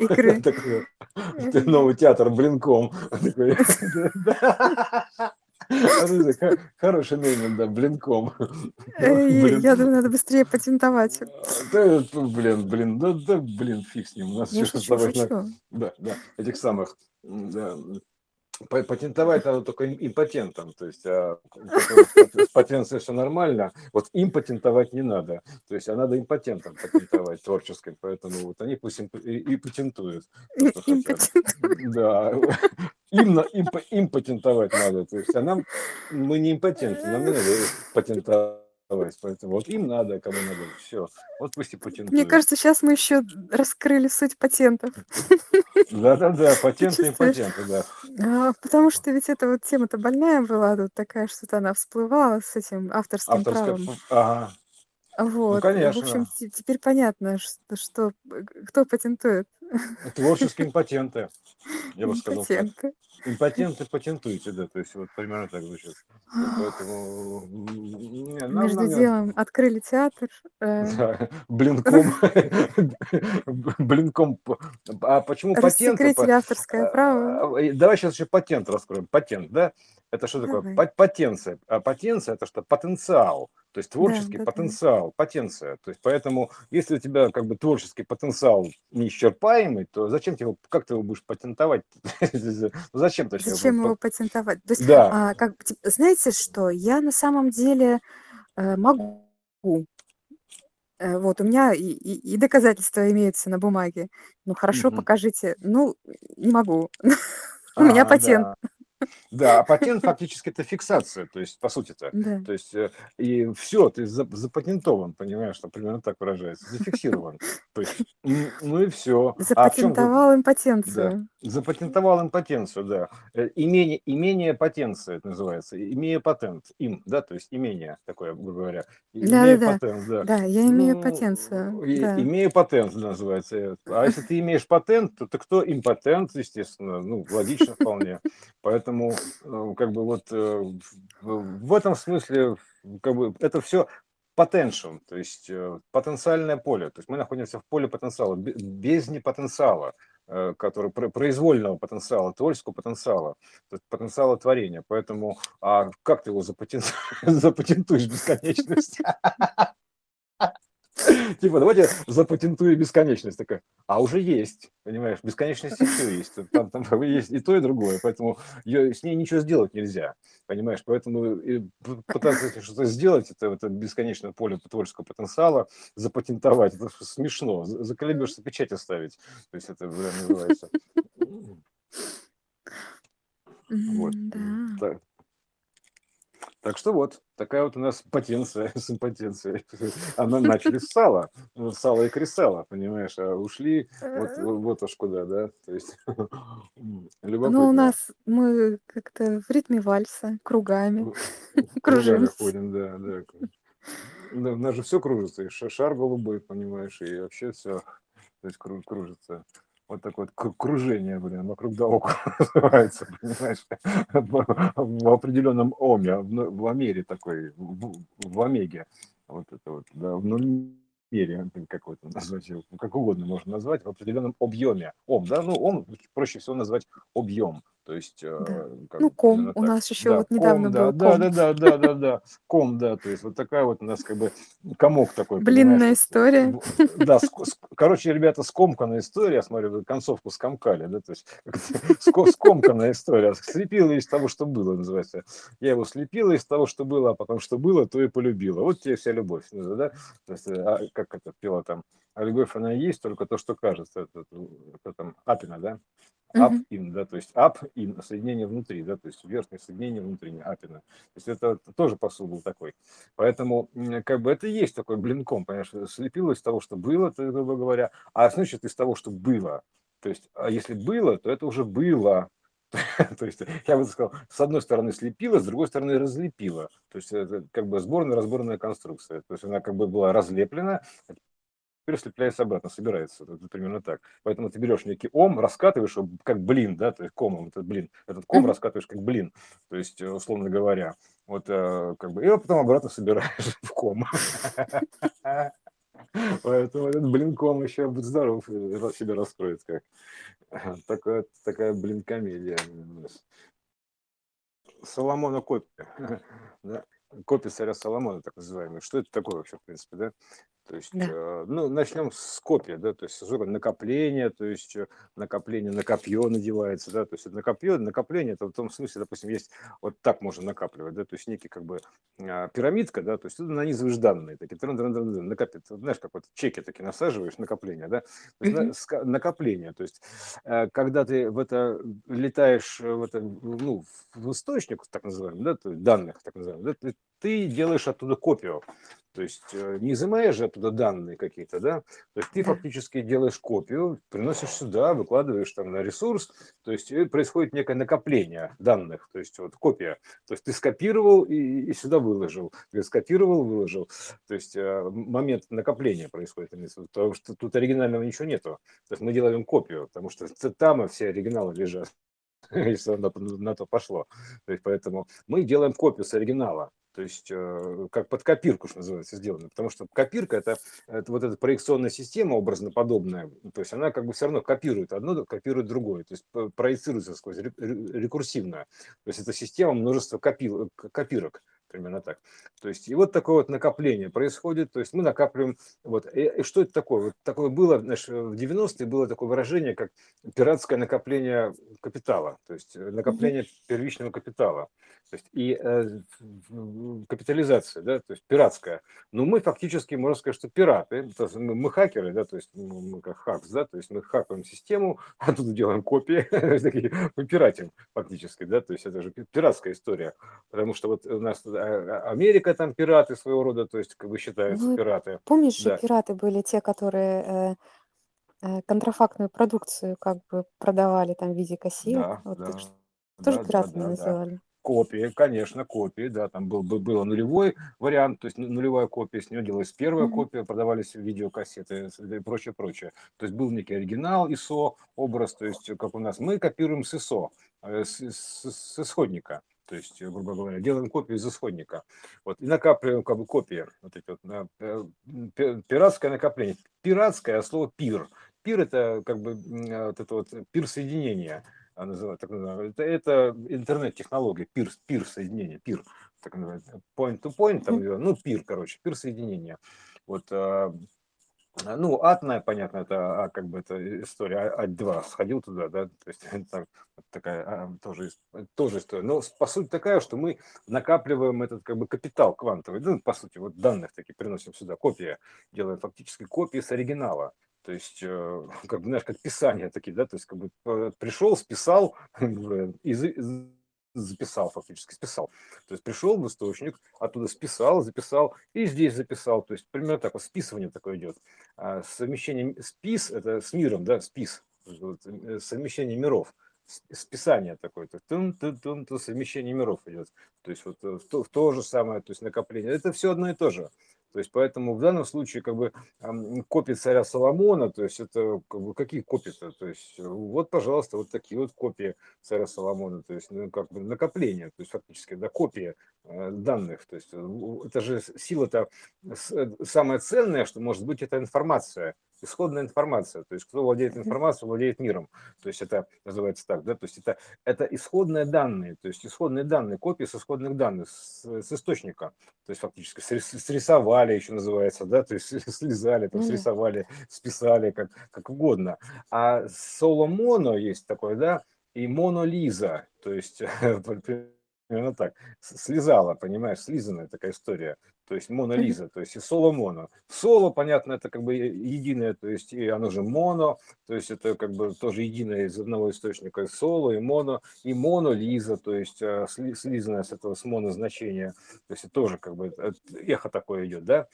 игры. ты новый театр блинком. Хороший нейминг, да, блинком. Э, Блин. Я думаю, надо быстрее патентовать. Да, блин, блин, да, да, блин, фиг с ним. У нас еще с шучу, тобой на- шучу. Да, да, этих самых, патентовать надо только им- импотентам, то есть а, с потенцией все нормально, вот им патентовать не надо, то есть а надо импотентам патентовать творческим, поэтому вот они пусть имп- и, и патентуют. Импотент. Да, им, им, им патентовать надо, то есть а нам, мы не импотенты, нам не надо патентовать, поэтому вот им надо, кому надо, все, вот пусть и патентуют. Мне кажется, сейчас мы еще раскрыли суть патентов. Да-да-да, патенты, чувствуешь? импотенты, да. А, Потому что ведь эта вот тема-то больная была, тут такая что-то она всплывала с этим авторским правом. ага, Вот. В конечно. общем, те- теперь понятно, что, что э, кто патентует. творческие импотенты, я бы сказал. Патенты. Импотенты патентуйте, да, то есть вот примерно так звучит. Поэтому, не, нам, Между нам не- делом открыли театр. э, да, блинком, блинком, а почему патенты? Рассекретили авторское право. А, и Давай сейчас еще патент раскроем. Патент, да? Это что такое? Давай. Па- Потенция. А потенция это что? Потенциал. То есть творческий да, да. потенциал, потенция. То есть поэтому, если у тебя как бы творческий потенциал неисчерпаемый, то зачем тебе, как ты его будешь патентовать? Зачем ты Зачем его патентовать? То есть, Да. а, как, типа, знаете что, я на самом деле э, могу. Э, Вот, у меня и, и- и доказательства имеются на бумаге. Ну, хорошо, Мгм. покажите. Ну, не могу. У меня А, патент. Да. Да, а патент фактически это фиксация, то есть по сути-то. Да. То есть э, и все, ты за- запатентован, понимаешь, что примерно так выражается, зафиксирован. То есть, м, ну и все. Запатентовал импотенцию. Запатентовал импотенцию, да. Э, Имение, имение потенция это называется. Имея патент, им, да, то есть имение такое, грубо говоря. Имея Да-да-да. патент, да. Да, я имею Ну, потенцию. и- да. Имею патент, называется. А если ты имеешь патент, то ты кто? Импотент, естественно. Ну, логично вполне. Поэтому, э, как бы вот э, в этом смысле, как бы это все potential, то есть э, потенциальное поле. То есть мы находимся в поле потенциала, бе- без непотенциала, который про- произвольного потенциала, творческого потенциала, потенциала творения. Поэтому, а как ты его запатен- запатентуешь бесконечность? Типа, давайте запатентую бесконечность. Такая, а уже есть, понимаешь, бесконечность еще есть. Там, там есть и то, и другое, поэтому ее, с ней ничего сделать нельзя, понимаешь. Поэтому пытаться что-то сделать, это, это бесконечное поле творческого потенциала, запатентовать, это смешно. За- Заколебешься печать оставить. То есть это называется. Вот. Да. Так. Так что вот, такая вот у нас потенция с импотенцией. Она начали с сала, ну, сала и кресала, понимаешь, а ушли вот, Э, вот, аж куда, да, то есть Ну, у нас мы как-то в ритме вальса, кругами. Кружимся. ходим, да, да. У нас же все кружится, и ша- шар голубой, понимаешь, и вообще все, то есть кру- кружится. Вот такое вот кру- кружение, блин, вокруг да около называется, понимаешь, в, определенном оме, в, омере такой, в, омеге, вот это вот, да, в номере, как вот назвать как угодно можно назвать, в определенном объеме. Ом, да, ну, ом проще всего назвать объем, то есть... э, Да. как Ну, ком. У так. нас еще Да, вот недавно ком, да, был да, ком. да, да, да, да, да, ком, да, то есть вот такая вот у нас как бы комок такой, Блинная история. Да, короче, ребята, скомканная история, я смотрю, вы концовку скомкали, да, то есть ско- скомканная история, слепила из того, что было, называется. Я его слепила из того, что было, а потом что было, то и полюбила. Вот тебе вся любовь, ну, да, то есть, а, как это пела там, а любовь она есть, только то, что кажется, это, это там Апина, да, up Мгм. in, да, то есть up in, соединение внутри, да, то есть верхнее соединение внутреннее, апина. То есть это тоже посыл был такой. Поэтому, как бы, это и есть такой блинком, понимаешь, слепило из того, что было, то, грубо говоря, а значит из того, что было. То есть, а если было, то это уже было. То есть, я бы сказал, с одной стороны слепила, с другой стороны разлепила. То есть, это как бы сборная-разборная конструкция. То есть, она как бы была разлеплена, теперь слепляется обратно, собирается. Это примерно так. Поэтому ты берешь некий ом, раскатываешь его как блин, да, то есть комом, этот блин, этот ком раскатываешь как блин, то есть, э, условно говоря, вот как бы, и потом обратно собираешь в ком. Поэтому этот блин ком еще будет здоров, себя раскроет как. Такая, такая блин, комедия. Соломона копия. Да? Копия царя Соломона, так называемый. Что это такое вообще, в принципе, да? То есть, Да. э, ну, начнем с копия, да, то есть накопление, то есть э, накопление на копье надевается, да, то есть это на копье, накопление, это в том смысле, допустим, есть, вот так можно накапливать, да, то есть некий как бы а, пирамидка, да, то есть ты нанизываешь данные, такие, -трын -трын -трын, накопить, вот знаешь, как вот чеки такие насаживаешь, накопление, да, то есть на- Мгм. ска- накопление, то есть э, когда ты в это летаешь, э, в это, ну, в источник, так называемый, да, то есть данных, так называемый, да, ты, ты делаешь оттуда копию, то есть э, не изымаешь же оттуда данные какие-то, да, то есть ты фактически делаешь копию, приносишь сюда, выкладываешь там на ресурс, то есть происходит некое накопление данных, то есть вот копия, то есть ты скопировал и, и сюда выложил, ты скопировал, выложил, то есть э, момент накопления происходит, потому что тут оригинального ничего нету, то есть мы делаем копию, потому что там и все оригиналы лежат если на, на то пошло. То есть поэтому мы делаем копию с оригинала. То есть э, как под копирку, что называется, сделано. Потому что копирка это, это вот эта проекционная система образно подобная. То есть она как бы все равно копирует одно, копирует другое. То есть проецируется сквозь ре- ре- рекурсивно. То есть это система множества копи- к- копирок. Примерно так. То есть и вот такое вот накопление происходит. То есть мы накапливаем. Вот. И, и что это такое? Вот такое было, знаешь, в 90-е было такое выражение, как пиратское накопление капитала. То есть э, накопление первичного капитала. То есть и э, капитализация, да, то есть пиратская. Но мы фактически, можно сказать, что пираты. Мы, мы хакеры, да, то есть мы, мы как хакс, да, то есть мы хакаем систему, оттуда делаем копии, мы пиратим фактически, да, то есть это же пи- пиратская история. Потому что вот у нас а, а, Америка там пираты своего рода, то есть как бы считаются Ну, пираты. помнишь Да, пираты были те, которые э, э, контрафактную продукцию как бы продавали там в виде кассет. да, Вот да, тоже да, да, пиратами да, да. называли. Копии, конечно, копии, да, там был, бы- был нулевой вариант, то есть ну- нулевая копия, с нее делалась первая копия, продавались видеокассеты и прочее, прочее. То есть был некий оригинал ISO, образ, то есть как у нас, мы копируем с ISO, э, с, с- с исходника, то есть, грубо говоря, делаем копию из исходника, вот, и накапливаем как бы копии, вот эти вот, на- э, пи- пиратское накопление, пиратское, а слово пир, пир это как бы э, вот это вот пир соединения, а, называют, так. Это, это интернет-технология, пир, пир соединение, пир, так называется, point to point, там, ну, пир, короче, пир соединения. Вот, а, а, ну, атная, понятно, это а, как бы это история, а- ать-2, сходил туда, да, то есть это такая а, тоже, тоже история. Но по сути такая, что мы накапливаем этот как бы капитал квантовый, ну, по сути, вот данных такие приносим сюда, копия, делаем фактически копии с оригинала. То есть, э, как бы, знаешь, как писания такие, да, то есть, как бы э, пришел, списал и за- за- записал фактически, списал. То есть пришел в источник, оттуда списал, записал и здесь записал. То есть примерно так вот списывание такое идет. А совмещение спис, это с миром, да, спис, вот, э, совмещение миров, списание такое, то, тун, тун, тун, тун, совмещение миров идет. То есть вот в то, в то же самое, то есть накопление. Это все одно и то же. То есть поэтому в данном случае как бы копии царя Соломона, то есть это как бы, какие копии-то? То есть э, вот, пожалуйста, вот такие вот копии царя Соломона, то есть ну, как бы накопление, то есть фактически да, копия э, данных. То есть э, это же сила-то самое ценное, что может быть, это информация, исходная информация. То есть кто владеет информацией, владеет миром. То есть это называется так, да, то есть это, это исходные данные, то есть исходные данные, копии с исходных данных, с, с источника. То есть фактически срис- срисовали еще называется, да, то есть слезали, там, Ну срисовали, списали, как, как угодно. А соло-моно есть такое, да, и монолиза, то есть примерно так, слезала, понимаешь, слизанная такая история, то есть Мгм. монолиза, то есть и соло-моно. Соло, понятно, это как бы единое, то есть и оно же моно, то есть это как бы тоже единое из одного источника, и соло, и моно, и монолиза, то есть сли- слизанное с этого, с моно значения, то есть тоже как бы э, эхо такое идет, да,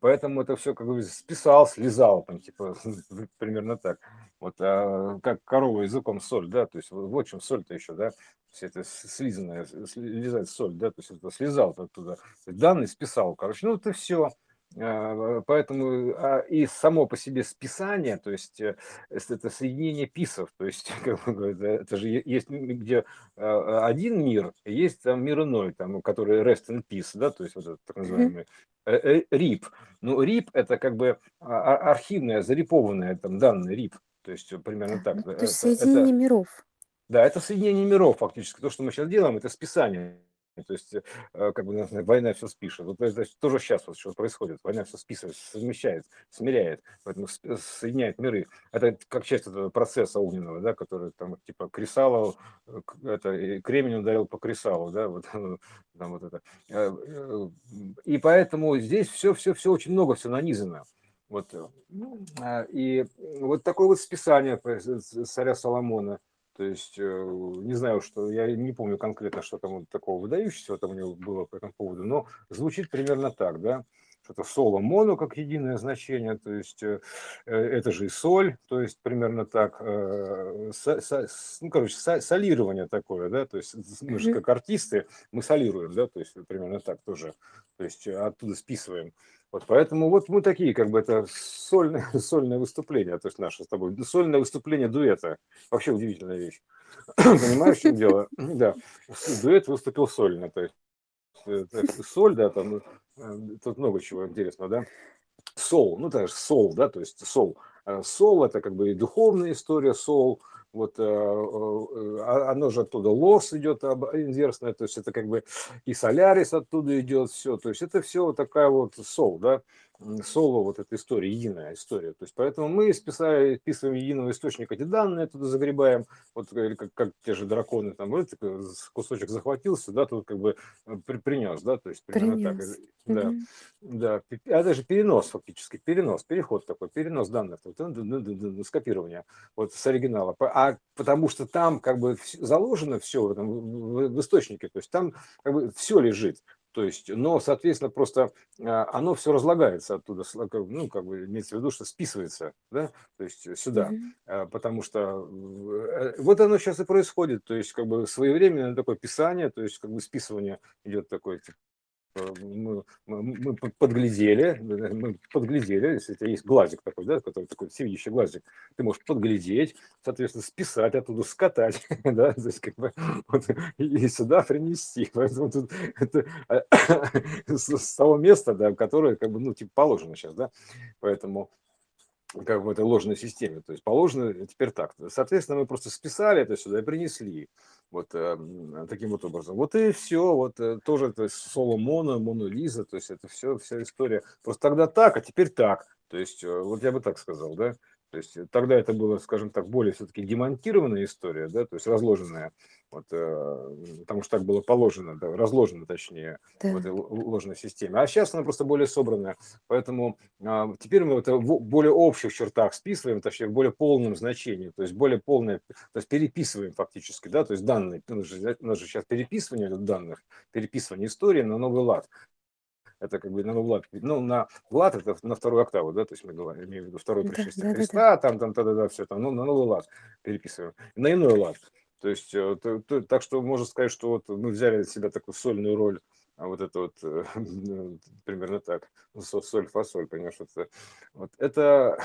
Поэтому это все как бы списал, слезал, там, типа, примерно так. Вот, а, как корова языком соль, да, то есть вот, чем соль-то еще, да, все это слизанное, слезать соль, да, то есть это слезал оттуда, данные списал, короче, ну это все, поэтому а, и само по себе списание, то есть э, это соединение писов, то есть это же есть где а, один мир, есть там мир иной, там, который rest in peace, да, то есть вот этот так называемый RIP. Ну, RIP это как бы архивное, зарипованное там данные RIP, то есть примерно так. То есть соединение это, миров. Да, это соединение миров фактически. То, что мы сейчас делаем, это списание то есть, э, как бы война все спишет. Вот это тоже сейчас вот что происходит. Война все списывает, совмещает, смиряет, поэтому соединяет миры. Это как часть этого процесса огненного, да, который там типа Крисалов, э, это Кремень ударил по Крисалу, да, вот там вот это. Э, и поэтому здесь все, все, все очень много, все нанизано. Вот. А, и вот такое вот списание царя Соломона – то есть, э, не знаю, что, я не помню конкретно, что там такого выдающегося там у него было по этому поводу, но звучит примерно так, да, что-то соло моно как единое значение, то есть э, э, это же и соль, то есть примерно так, ну, короче, солирование такое, да, то есть мы же как артисты, мы солируем, да, то есть примерно так тоже, то есть оттуда списываем. Вот поэтому вот мы такие, как бы это сольное, сольное выступление, то есть наше с тобой, сольное выступление дуэта. Вообще удивительная вещь. Понимаешь, в чем дело? Да, дуэт выступил сольно, то есть э, соль, да, там э, тут много чего интересного, да. Сол, ну, это же сол, да, то есть сол. Э, сол – это как бы и духовная история, сол, вот э, э, а, оно же оттуда лос идет инверсное, то есть это как бы и солярис оттуда идет, все, то есть это все вот такая вот сол, да, соло вот эта история, единая история. То есть поэтому мы списали, списываем единого источника эти данные, туда загребаем, вот как, как те же драконы, там вот, кусочек захватился, да, тут как бы при, принес, да, то есть примерно принес. так. Да, угу. да, а даже перенос фактически, перенос, переход такой, перенос данных, вот, скопирование вот с оригинала. А потому что там как бы заложено все в, этом, в источнике, то есть там как бы все лежит. То есть, но, соответственно, просто а, оно все разлагается оттуда, ну, как бы имеется в виду, что списывается, да, то есть сюда, mm-hmm. потому что э, вот оно сейчас и происходит, то есть как бы своевременное такое писание, то есть как бы списывание идет такое, типа, мы, мы, подглядели, мы подглядели, если есть глазик такой, да, который такой всевидящий глазик, ты можешь подглядеть, соответственно, списать оттуда, скатать, да, то есть как бы вот, и сюда принести. Поэтому тут это с, с того места, да, которое как бы, ну, типа положено сейчас, да, поэтому как в этой ложной системе. То есть положено теперь так. Соответственно, мы просто списали это сюда и принесли. Вот э, таким вот образом. Вот и все. Вот э, тоже то есть, соло моно, моно Лиза. То есть это все, вся история. Просто тогда так, а теперь так. То есть э, вот я бы так сказал, да. То есть э, тогда это было, скажем так, более все-таки демонтированная история, да, то есть разложенная, вот, э, потому что так было положено, да, разложено, точнее, да. в этой ложной системе. А сейчас она просто более собранная, поэтому э, теперь мы это в более общих чертах списываем, точнее, в более полном значении, то есть более полное, то есть переписываем фактически, да, то есть данные, у нас же, у нас же сейчас переписывание данных, переписывание истории на новый лад это как бы на Влад, ну, на Влад это на вторую октаву, да, то есть мы говорим, имею в виду второе пришествие да, Христа, да, да. там, там, да, да, все там, ну, на новый лад переписываем, на иной лад. То есть, э, то, то, так что можно сказать, что вот мы взяли на себя такую сольную роль, а вот это вот э, примерно так, ну, соль, фасоль, понимаешь, это, вот это...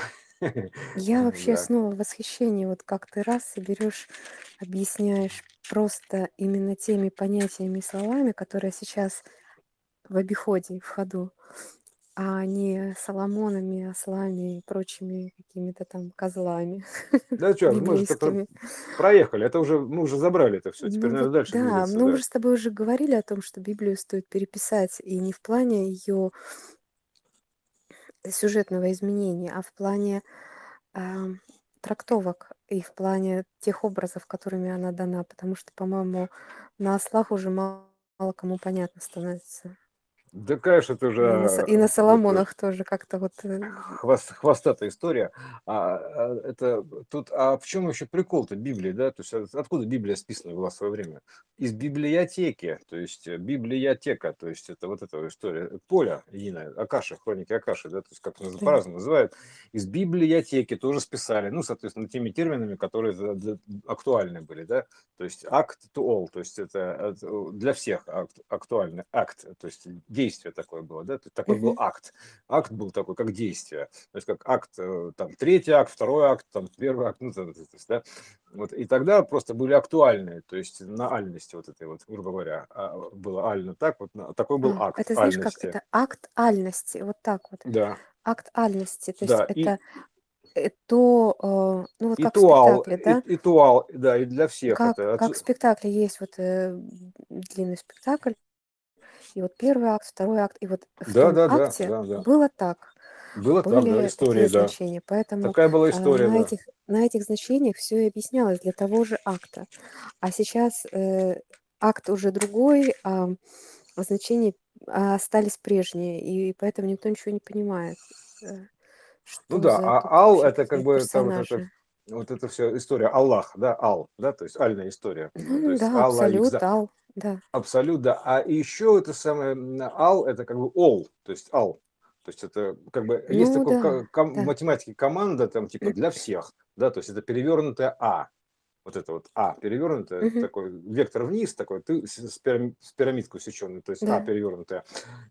Я вообще да. снова в восхищении, вот как ты раз берешь, объясняешь просто именно теми понятиями и словами, которые сейчас в обиходе, в ходу, а не соломонами, ослами и прочими какими-то там козлами Да что, мы же проехали, это уже, мы уже забрали это все, теперь Ну надо дальше да, двигаться, мы же с тобой уже говорили о том, что Библию стоит переписать, и не в плане ее сюжетного изменения, а в плане а, трактовок и в плане тех образов, которыми она дана, потому что, по-моему, на ослах уже мало кому понятно становится. Да, конечно, это уже... И на, и на Соломонах это... тоже как-то вот... Э, хвост, хвостатая история. А, а, это тут, а в чем еще прикол-то Библии, да? То есть откуда Библия списана была в свое время? Из библиотеки, то есть э, библиотека, то есть это вот эта история, поля единая, Акаша, хроники Акаши, да, то есть как да. по-разному называют. Из библиотеки тоже списали, ну, соответственно, теми терминами, которые актуальны были, да? То есть act to all, то есть это для всех актуальный акт, то есть действие действие такое было, да, такой был акт. Акт был такой, как действие. То есть как акт, э, там, третий акт, второй акт, там, первый акт, ну, то есть, да. Вот, и тогда просто были актуальные, то есть на альности вот этой вот, грубо говоря, а, было ально так, вот такой был а, акт Это знаешь, альности. как это акт альности, вот так вот. Да. Акт альности, то да, есть это и то, э, ну вот и как туал, в спектакле, да? И, и туал, да, и для всех как, это. Как в спектакле есть вот э, длинный спектакль, и вот первый акт, второй акт, и вот в да, том да, акте да, да, было так. Было так, да, история, да. значения. Поэтому Такая была а, история, на, да. этих, на этих значениях все и объяснялось для того же акта. А сейчас э, акт уже другой, а значения а, остались прежние, и поэтому никто ничего не понимает. Э, ну что да, за а Ал это как такие бы там это. Вот это все история Аллах, да, Ал, да, то есть альная история. То есть да, Аллах, абсолют, ал, да. абсолют, да. А еще это самое Ал, это как бы All, то есть Ал. То есть это как бы есть Ну такой ка- да, ком- в да. математике команда там типа для всех, да, то есть это перевернутое А. Вот это вот А перевернутое, Мгм. такой вектор вниз, такой, ты с, с пирамид- с пирамидкой усеченной, то есть А Да. перевернутая.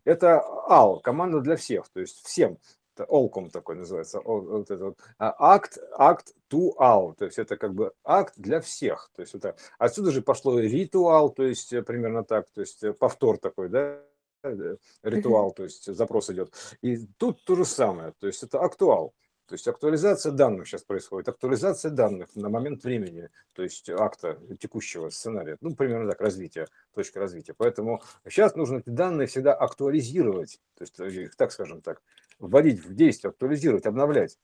Это АЛ, команда для всех, то есть всем. Олком такой называется. Вот это вот. А акт, акт all, то есть это как бы акт для всех. То есть это отсюда же пошло ритуал, то есть э, примерно так, то есть э, повтор такой, да, э, ритуал, то есть запрос идет. И тут то же самое, то есть это актуал. То есть актуализация данных сейчас происходит, актуализация данных на момент времени, то есть акта текущего сценария, ну, примерно так, развитие, точка развития. Поэтому сейчас нужно эти данные всегда актуализировать, то есть их, так скажем так, вводить в действие, актуализировать, обновлять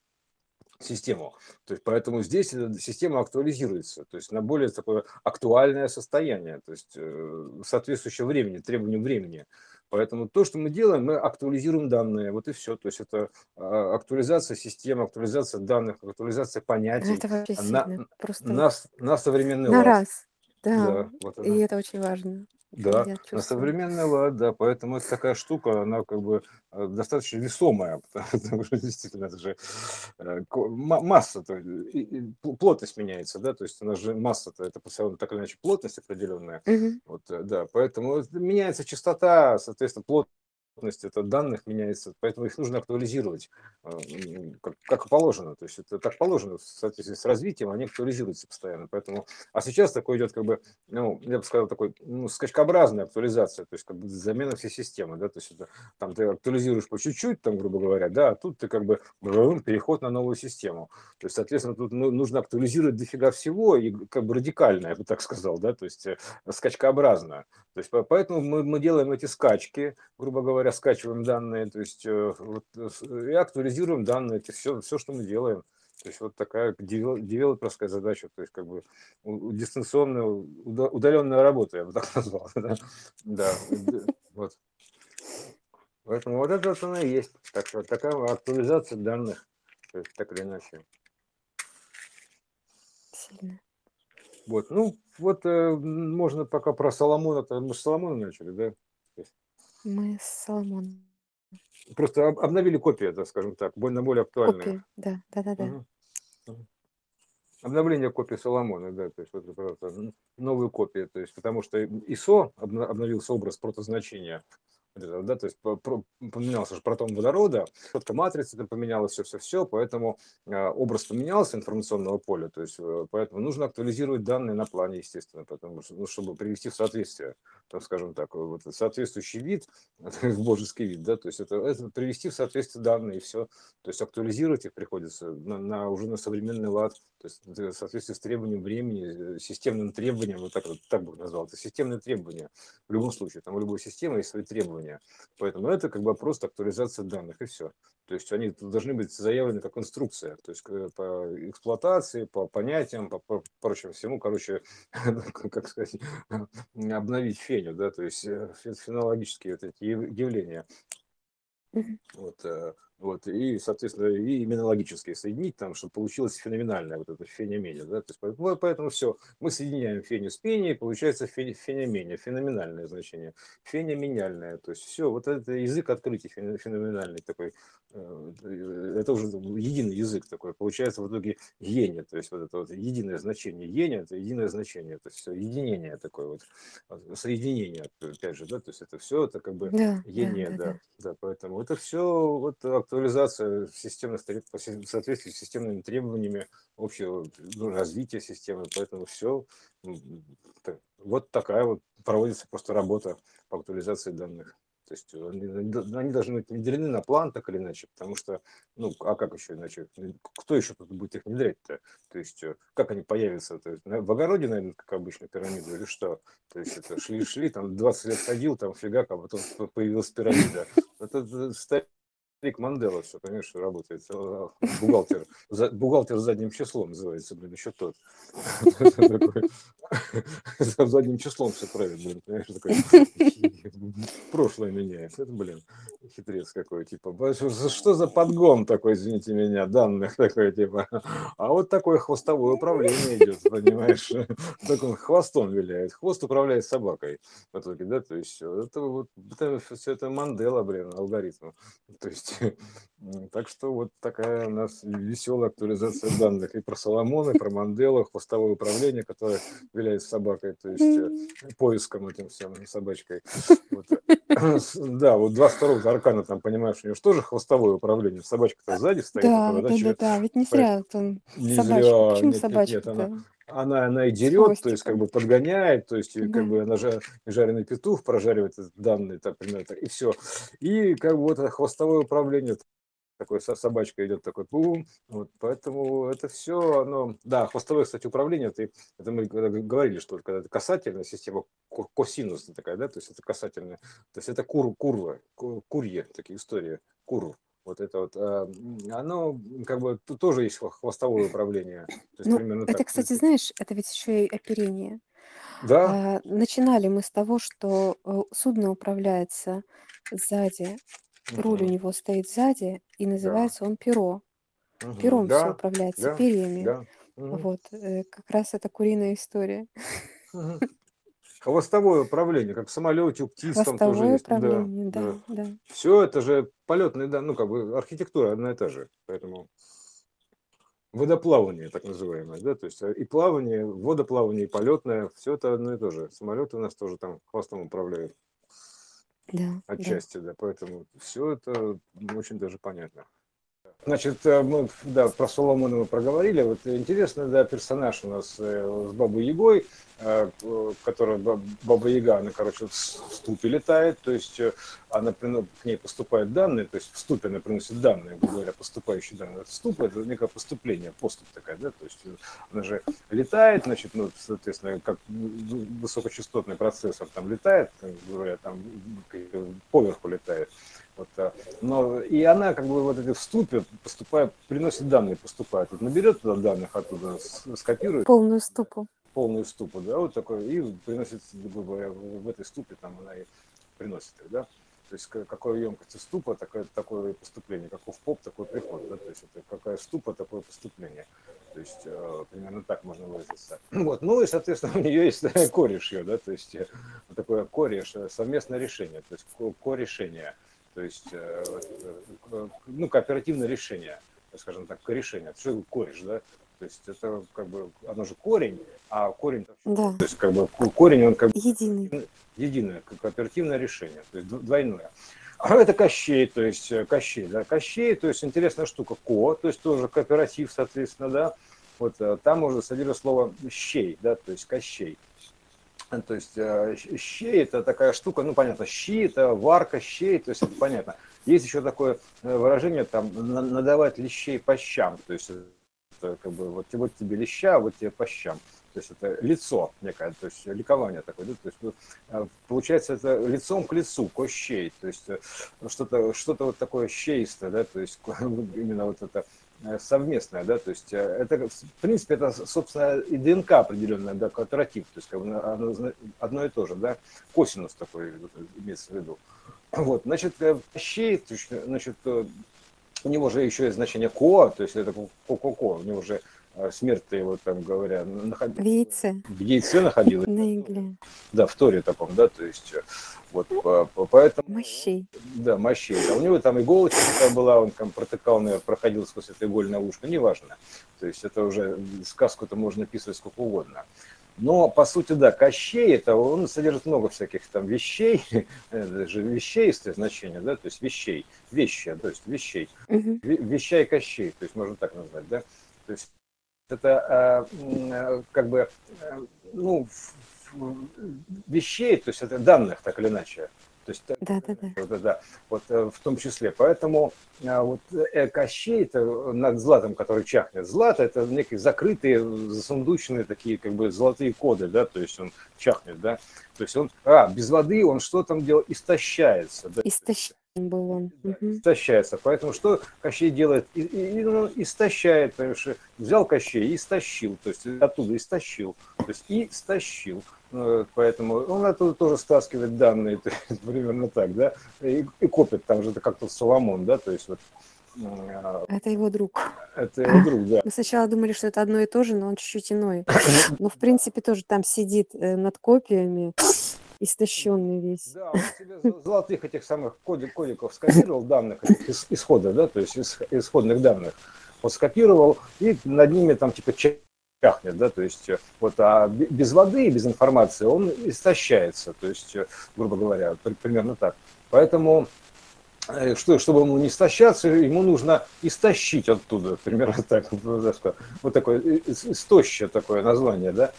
систему. То есть поэтому здесь эта система актуализируется, то есть на более такое актуальное состояние, то есть э, соответствующее времени, требованиям времени. Поэтому то, что мы делаем, мы актуализируем данные, вот и все. То есть это а, актуализация системы, актуализация данных, актуализация Ну, понятий Это вообще на, сильно. Просто на, на современный на лад. раз. Да, Да, вот и это очень важно. Да, на современный лад, да, поэтому это такая штука, она как бы э, достаточно весомая, потому что действительно это же э, масса, то, и- и пл- плотность меняется, да, то есть она же масса-то, это все равно так или иначе плотность определенная, Мгм. вот, э, да, поэтому это меняется частота, соответственно, плотность это данных меняется, поэтому их нужно актуализировать, м, как, как положено, то есть это так положено в соответствии с развитием, они актуализируются постоянно, поэтому, а сейчас такой идет как бы, ну, я бы сказал, такой, ну, скачкообразная актуализация, то есть как бы замена всей системы, да, то есть это, там ты актуализируешь по чуть-чуть, там, грубо говоря, да, а тут ты как бы переход на новую систему, то есть, соответственно, тут ну, нужно актуализировать дофига всего и как бы радикально, я бы так сказал, да, то есть э, скачкообразно, то есть по- поэтому мы, мы делаем эти скачки, грубо говоря, скачиваем данные, то есть э, вот, э, с- и актуализируем данные, это все, все, что мы делаем. То есть вот такая девел- девелоперская задача, то есть как бы дистанционная, уда- удаленная работа, я бы так назвал. Да, да вот. Поэтому вот это вот оно и есть. Так, что такая актуализация данных, то есть так или иначе. Сильно. Вот, ну, вот э, можно пока про Соломона, то мы с Соломона начали, да? Мы с Соломоном. Просто об- обновили копии, так скажем так, более, более актуальные. Копию, да, да, да, да. Мгм. Обновление копии Соломона, да, то есть вот это просто н- новые копии, то есть потому что обна- обновился образ протозначения, да, то есть поменялся же протон водорода, четко матрица это поменялась, все-все-все, поэтому а, образ поменялся информационного поля, то есть э, поэтому нужно актуализировать данные на плане, естественно, потому что, ну, чтобы привести в соответствие, скажем так, вот соответствующий вид, божеский вид, да, то есть это, это привести в соответствие данные и все, то есть актуализировать их приходится на, на уже на современный лад, то есть в соответствии с требованием времени, э, системным требованием, вот так, вот, так бы назвал, это системные требования. В любом случае, там у любой системы есть свои требования, поэтому это как бы просто актуализация данных и все. То есть они должны быть заявлены как инструкция, то есть по эксплуатации, по понятиям, по, по прочему всему, короче, как сказать, обновить феню, да, то есть э, фе- фенологические вот эти яв- явления. Вот, э, вот, и, соответственно, и именно логически соединить там, чтобы получилось феноменальное вот это феномения, да, то есть поэтому все, мы соединяем феню с пенией, получается феномения, феноменальное значение, феномениальное, то есть все, вот это язык открытий феноменальный такой, э, это уже единый язык такой, получается в итоге гене, то есть вот это вот единое значение, гене это единое значение, то есть все, единение такое вот, соединение, опять же, да, то есть это все, это как бы да, гене, да, да, да, да, поэтому это все вот актуализация системных в соответствии с системными требованиями общего ну, развития системы, поэтому все вот такая вот проводится просто работа по актуализации данных. То есть они, они должны быть внедрены на план так или иначе, потому что, ну, а как еще иначе? Кто еще тут будет их внедрять-то? То есть э, как они появятся? То есть, в огороде найдут, как обычно, пирамиду или что? То есть это шли-шли, там 20 лет ходил, там фига, а потом появилась пирамида. Это Рик Мандела все, конечно, работает. Бухгалтер, за, бухгалтер задним числом называется, блин, еще тот. За задним числом все правит, блин, понимаешь, такой прошлое меняется. Это, блин, хитрец какой, типа, что за подгон такой, извините меня, данных такой, типа. А вот такое хвостовое управление идет, понимаешь, так он хвостом виляет, хвост управляет собакой в итоге, да, то есть это вот, это, все это Мандела, блин, алгоритм. То есть Так что вот такая у нас веселая актуализация данных и про Соломона, и про Манделу, хвостовое управление, которое виляет собакой, то есть э, поиском этим всем собачкой. Вот. Да, вот два вторых аркана там, понимаешь, у него же тоже хвостовое управление. Собачка-то сзади стоит. Да, да, да, да, ведь не зря там собачка. Почему собачка? она, она и дерет, то есть как бы подгоняет, то есть да. как бы она же жареный петух прожаривает данные, так, примерно, так, и все. И как бы вот это хвостовое управление такой собачка идет такой пум, вот, поэтому это все, оно, да, хвостовое, кстати, управление, это, это мы говорили, что когда это касательная система, косинусная такая, да, то есть это касательная, то есть это кур, курва, курье, такие истории, курв, вот это вот, а, оно как бы тут тоже есть хвостовое управление. То есть ну, примерно это, так. кстати, знаешь, это ведь еще и оперение. Да. А, начинали мы с того, что э, судно управляется сзади. Руль у него стоит сзади, и называется да. он перо. Угу. Пером да. все управляется, да. перьями. Да. Угу. Вот, э, как раз это куриная история. Угу. Хвостовое управление, как в самолете, у птиц там тоже есть. управление, да, да. да. Все это же полетные, да, ну как бы архитектура одна и та же, поэтому водоплавание, так называемое, да, то есть э, и плавание, водоплавание, и полетное, все это одно и то же. Самолеты у нас тоже там хвостом управляют Да, да. отчасти, да, поэтому все это очень даже понятно. Значит, э, мы да, про Соломонова проговорили. Вот интересный да, персонаж у нас э, с Бабой Ягой, э, которая Баба Яга, она, короче, в ступе летает, то есть она к ней поступают данные, то есть в ступе она приносит данные, говоря, поступающие данные. Это ступ это некое поступление, поступ такая, да, то есть она же летает, значит, ну, соответственно, как высокочастотный процессор там летает, говоря, там поверху летает. Вот, но и она как бы вот эти в ступе поступает, приносит данные, поступает. Вот наберет туда данных оттуда, скопирует. Полную ступу. Полную ступу, да, вот такой, и приносит, грубо говоря, в этой ступе там она и приносит их, да. То есть какой емкости ступа, такое, такое поступление, каков поп, такой приход, да, то есть это какая ступа, такое поступление. То есть э, примерно так можно выразиться. Вот. Ну и, соответственно, у нее есть кореш ее, да, то есть э, такое кореш, э, совместное решение, то есть корешение. То есть, э, э, ну, кооперативное решение, скажем так, решение. Что кореш, да? То есть это как бы, оно же корень, а корень, да. то есть как бы корень, он как бы единый, единое кооперативное решение, то есть двойное. А это Кощей, то есть э, Кощей, да, Кощей, то есть интересная штука, ко, то есть тоже кооператив, соответственно, да, вот там уже содержит слово щей, да, то есть Кощей. То есть э, щей это такая штука, ну понятно, щи это варка, щей, то есть это понятно. Есть еще такое э, выражение там надавать лещей по щам, то есть это как бы вот, вот тебе леща, вот тебе по щам. То есть это лицо некое, то есть ликование такое, да? то есть э, получается это лицом к лицу, кощей, то есть что-то что вот такое щейство, да, то есть именно вот это совместная, да, то есть э, это, в принципе, это, собственно, и ДНК определенная, да, кооператив, то есть как бы оно, одно и то же, да, косинус такой имеется в виду. Вот, значит, Кощей, значит, у него же еще есть значение ко, то есть это ко-ко-ко, у него же смерть-то его, там говоря, наход... в яйце. В яйце находилась. На игле. Да, в Торе таком, да, то есть вот поэтому... Мощей. Да, мощей. А у него там иголочка такая была, он там протыкал, наверное, проходил сквозь это игольное ушко, неважно. То есть это уже сказку-то можно писать сколько угодно. Но, по сути, да, Кощей, это он содержит много всяких там вещей, это же вещей, значение, да, то есть вещей, вещи, то есть вещей, угу. вещай Кощей, то есть можно так назвать, да. То есть это э, как бы, э, ну, вещей, то есть это данных, так или иначе. То есть, да, да, да. Вот, да, вот э, в том числе. Поэтому вот Кощей, это над златом, который чахнет. Злато – это некие закрытые, засундученные такие как бы золотые коды, да, то есть он чахнет, да. То есть он, а, без воды он что там делает? Истощается. Да? Истощается был он. Угу. Истощается. Поэтому что Кощей делает? И, и, и, ну, истощает, потому что взял Кощей и истощил, то есть оттуда истощил, то есть и стащил. Ну, поэтому он оттуда тоже стаскивает данные, примерно так, да, и, и копит, там же это как-то Соломон, да, то есть вот а, это его друг. Это его друг, да. Мы сначала думали, что это одно и то же, но он чуть-чуть иной. Но, в принципе, тоже там сидит э, над копиями истощенный весь. Да, он себе золотых этих самых кодик, кодиков скопировал данных этих исхода, да, то есть исходных данных. Он скопировал и над ними там типа чахнет, да, то есть вот, а без воды, без информации он истощается, то есть, грубо говоря, примерно так. Поэтому э, что, чтобы ему не истощаться, ему нужно истощить оттуда, примерно так, вот такое истощие такое название, да,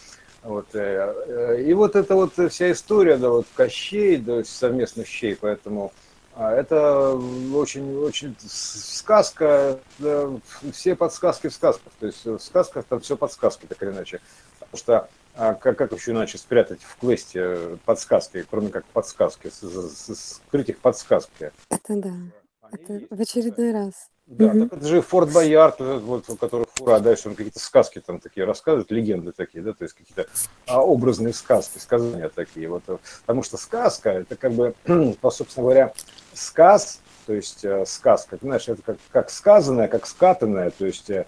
вот, э, э, и вот эта вот вся история, да, вот Кощей, да, совместных щей, поэтому а, это очень, очень сказка, да, все подсказки в сказках, то есть в сказках там все подсказки, так или иначе, потому что а как, как еще иначе спрятать в квесте подсказки, кроме как подсказки, скрыть их подсказки? Это да, Они это есть. в очередной раз. Да, угу. так это же Форт Боярд, вот, который фура, дальше он какие-то сказки там такие рассказывает, легенды такие, да, то есть какие-то а, образные сказки, сказания такие. Вот, потому что сказка, это как бы, по, собственно говоря, сказ, то есть э, сказка, ты знаешь, это как, как сказанное, как скатанное, то есть э,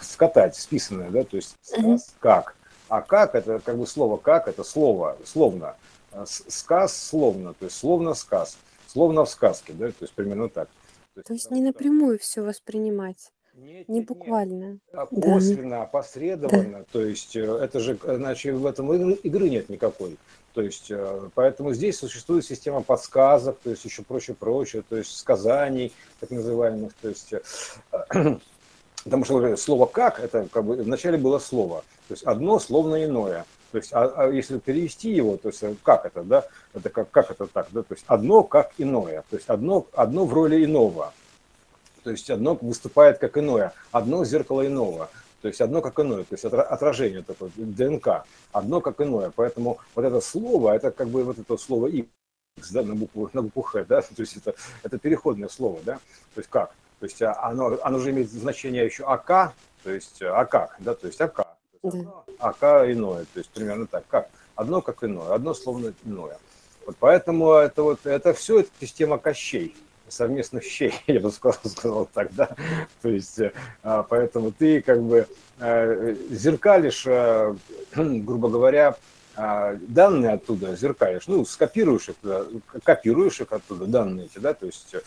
скатать, списанное, да, то есть сказ как. А как это как бы слово как, это слово, словно. Э, сказ словно, то есть словно сказ, словно в сказке, да, то есть примерно так. То есть не напрямую все воспринимать, Нет, не нет, нет. буквально. А Да. косвенно, опосредованно. То есть э, это же, иначе в этом игры нет никакой. То есть э, поэтому здесь существует система подсказок, то есть еще прочее, прочее, то есть сказаний так называемых. То есть э, потому что слово как это как бы вначале было слово, то есть одно словно иное. То есть, а, а если перевести его, то есть э, как это, да, это как, как это так, да, то есть одно как иное, то есть одно, одно в роли иного, то есть одно выступает как иное, одно зеркало иного, то есть одно как иное, то есть отражение такое, ДНК, одно как иное, поэтому вот это слово, это как бы вот это слово X, да, на букву, на букву Х, да, то есть это, это переходное слово, да, то есть как, то есть а, оно, оно же имеет значение еще АК, то есть а как, да, то есть АК, да. ака иное, то есть примерно так, как одно как иное, одно словно иное. Вот поэтому это вот это все это система кощей, совместных щей, я бы сказал, сказал так, да. То есть, а, поэтому ты как бы э, зеркалишь, э, грубо говоря, а, данные оттуда зеркалишь, ну, скопируешь их, копируешь их оттуда, данные эти, да, то есть э,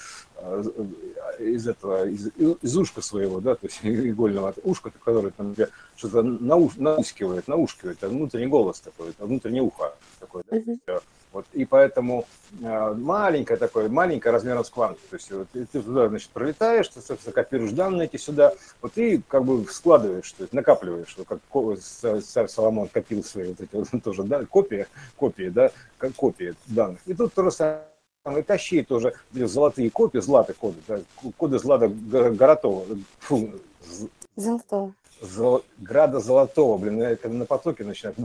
из этого, из, из ушка своего, да, то есть игольного ушка, которое там тебе что-то науш, наускивает, наушкивает, это внутренний голос такой, это внутреннее ухо такое, да, uh-huh. Вот, и поэтому э, маленькое такое, маленькое размером с квант. То есть вот, ты туда, значит, пролетаешь, ты, собственно, копируешь данные эти сюда, вот и как бы складываешь, то есть накапливаешь, что как царь Соломон копил свои вот эти вот, тоже, да, копии, копии, да, как копии данных. И тут то же самое, Кощей тоже, золотые копии, златы коды, да, коды злата Горотова, фу, Золотого града золотого, блин, когда на потоке начинает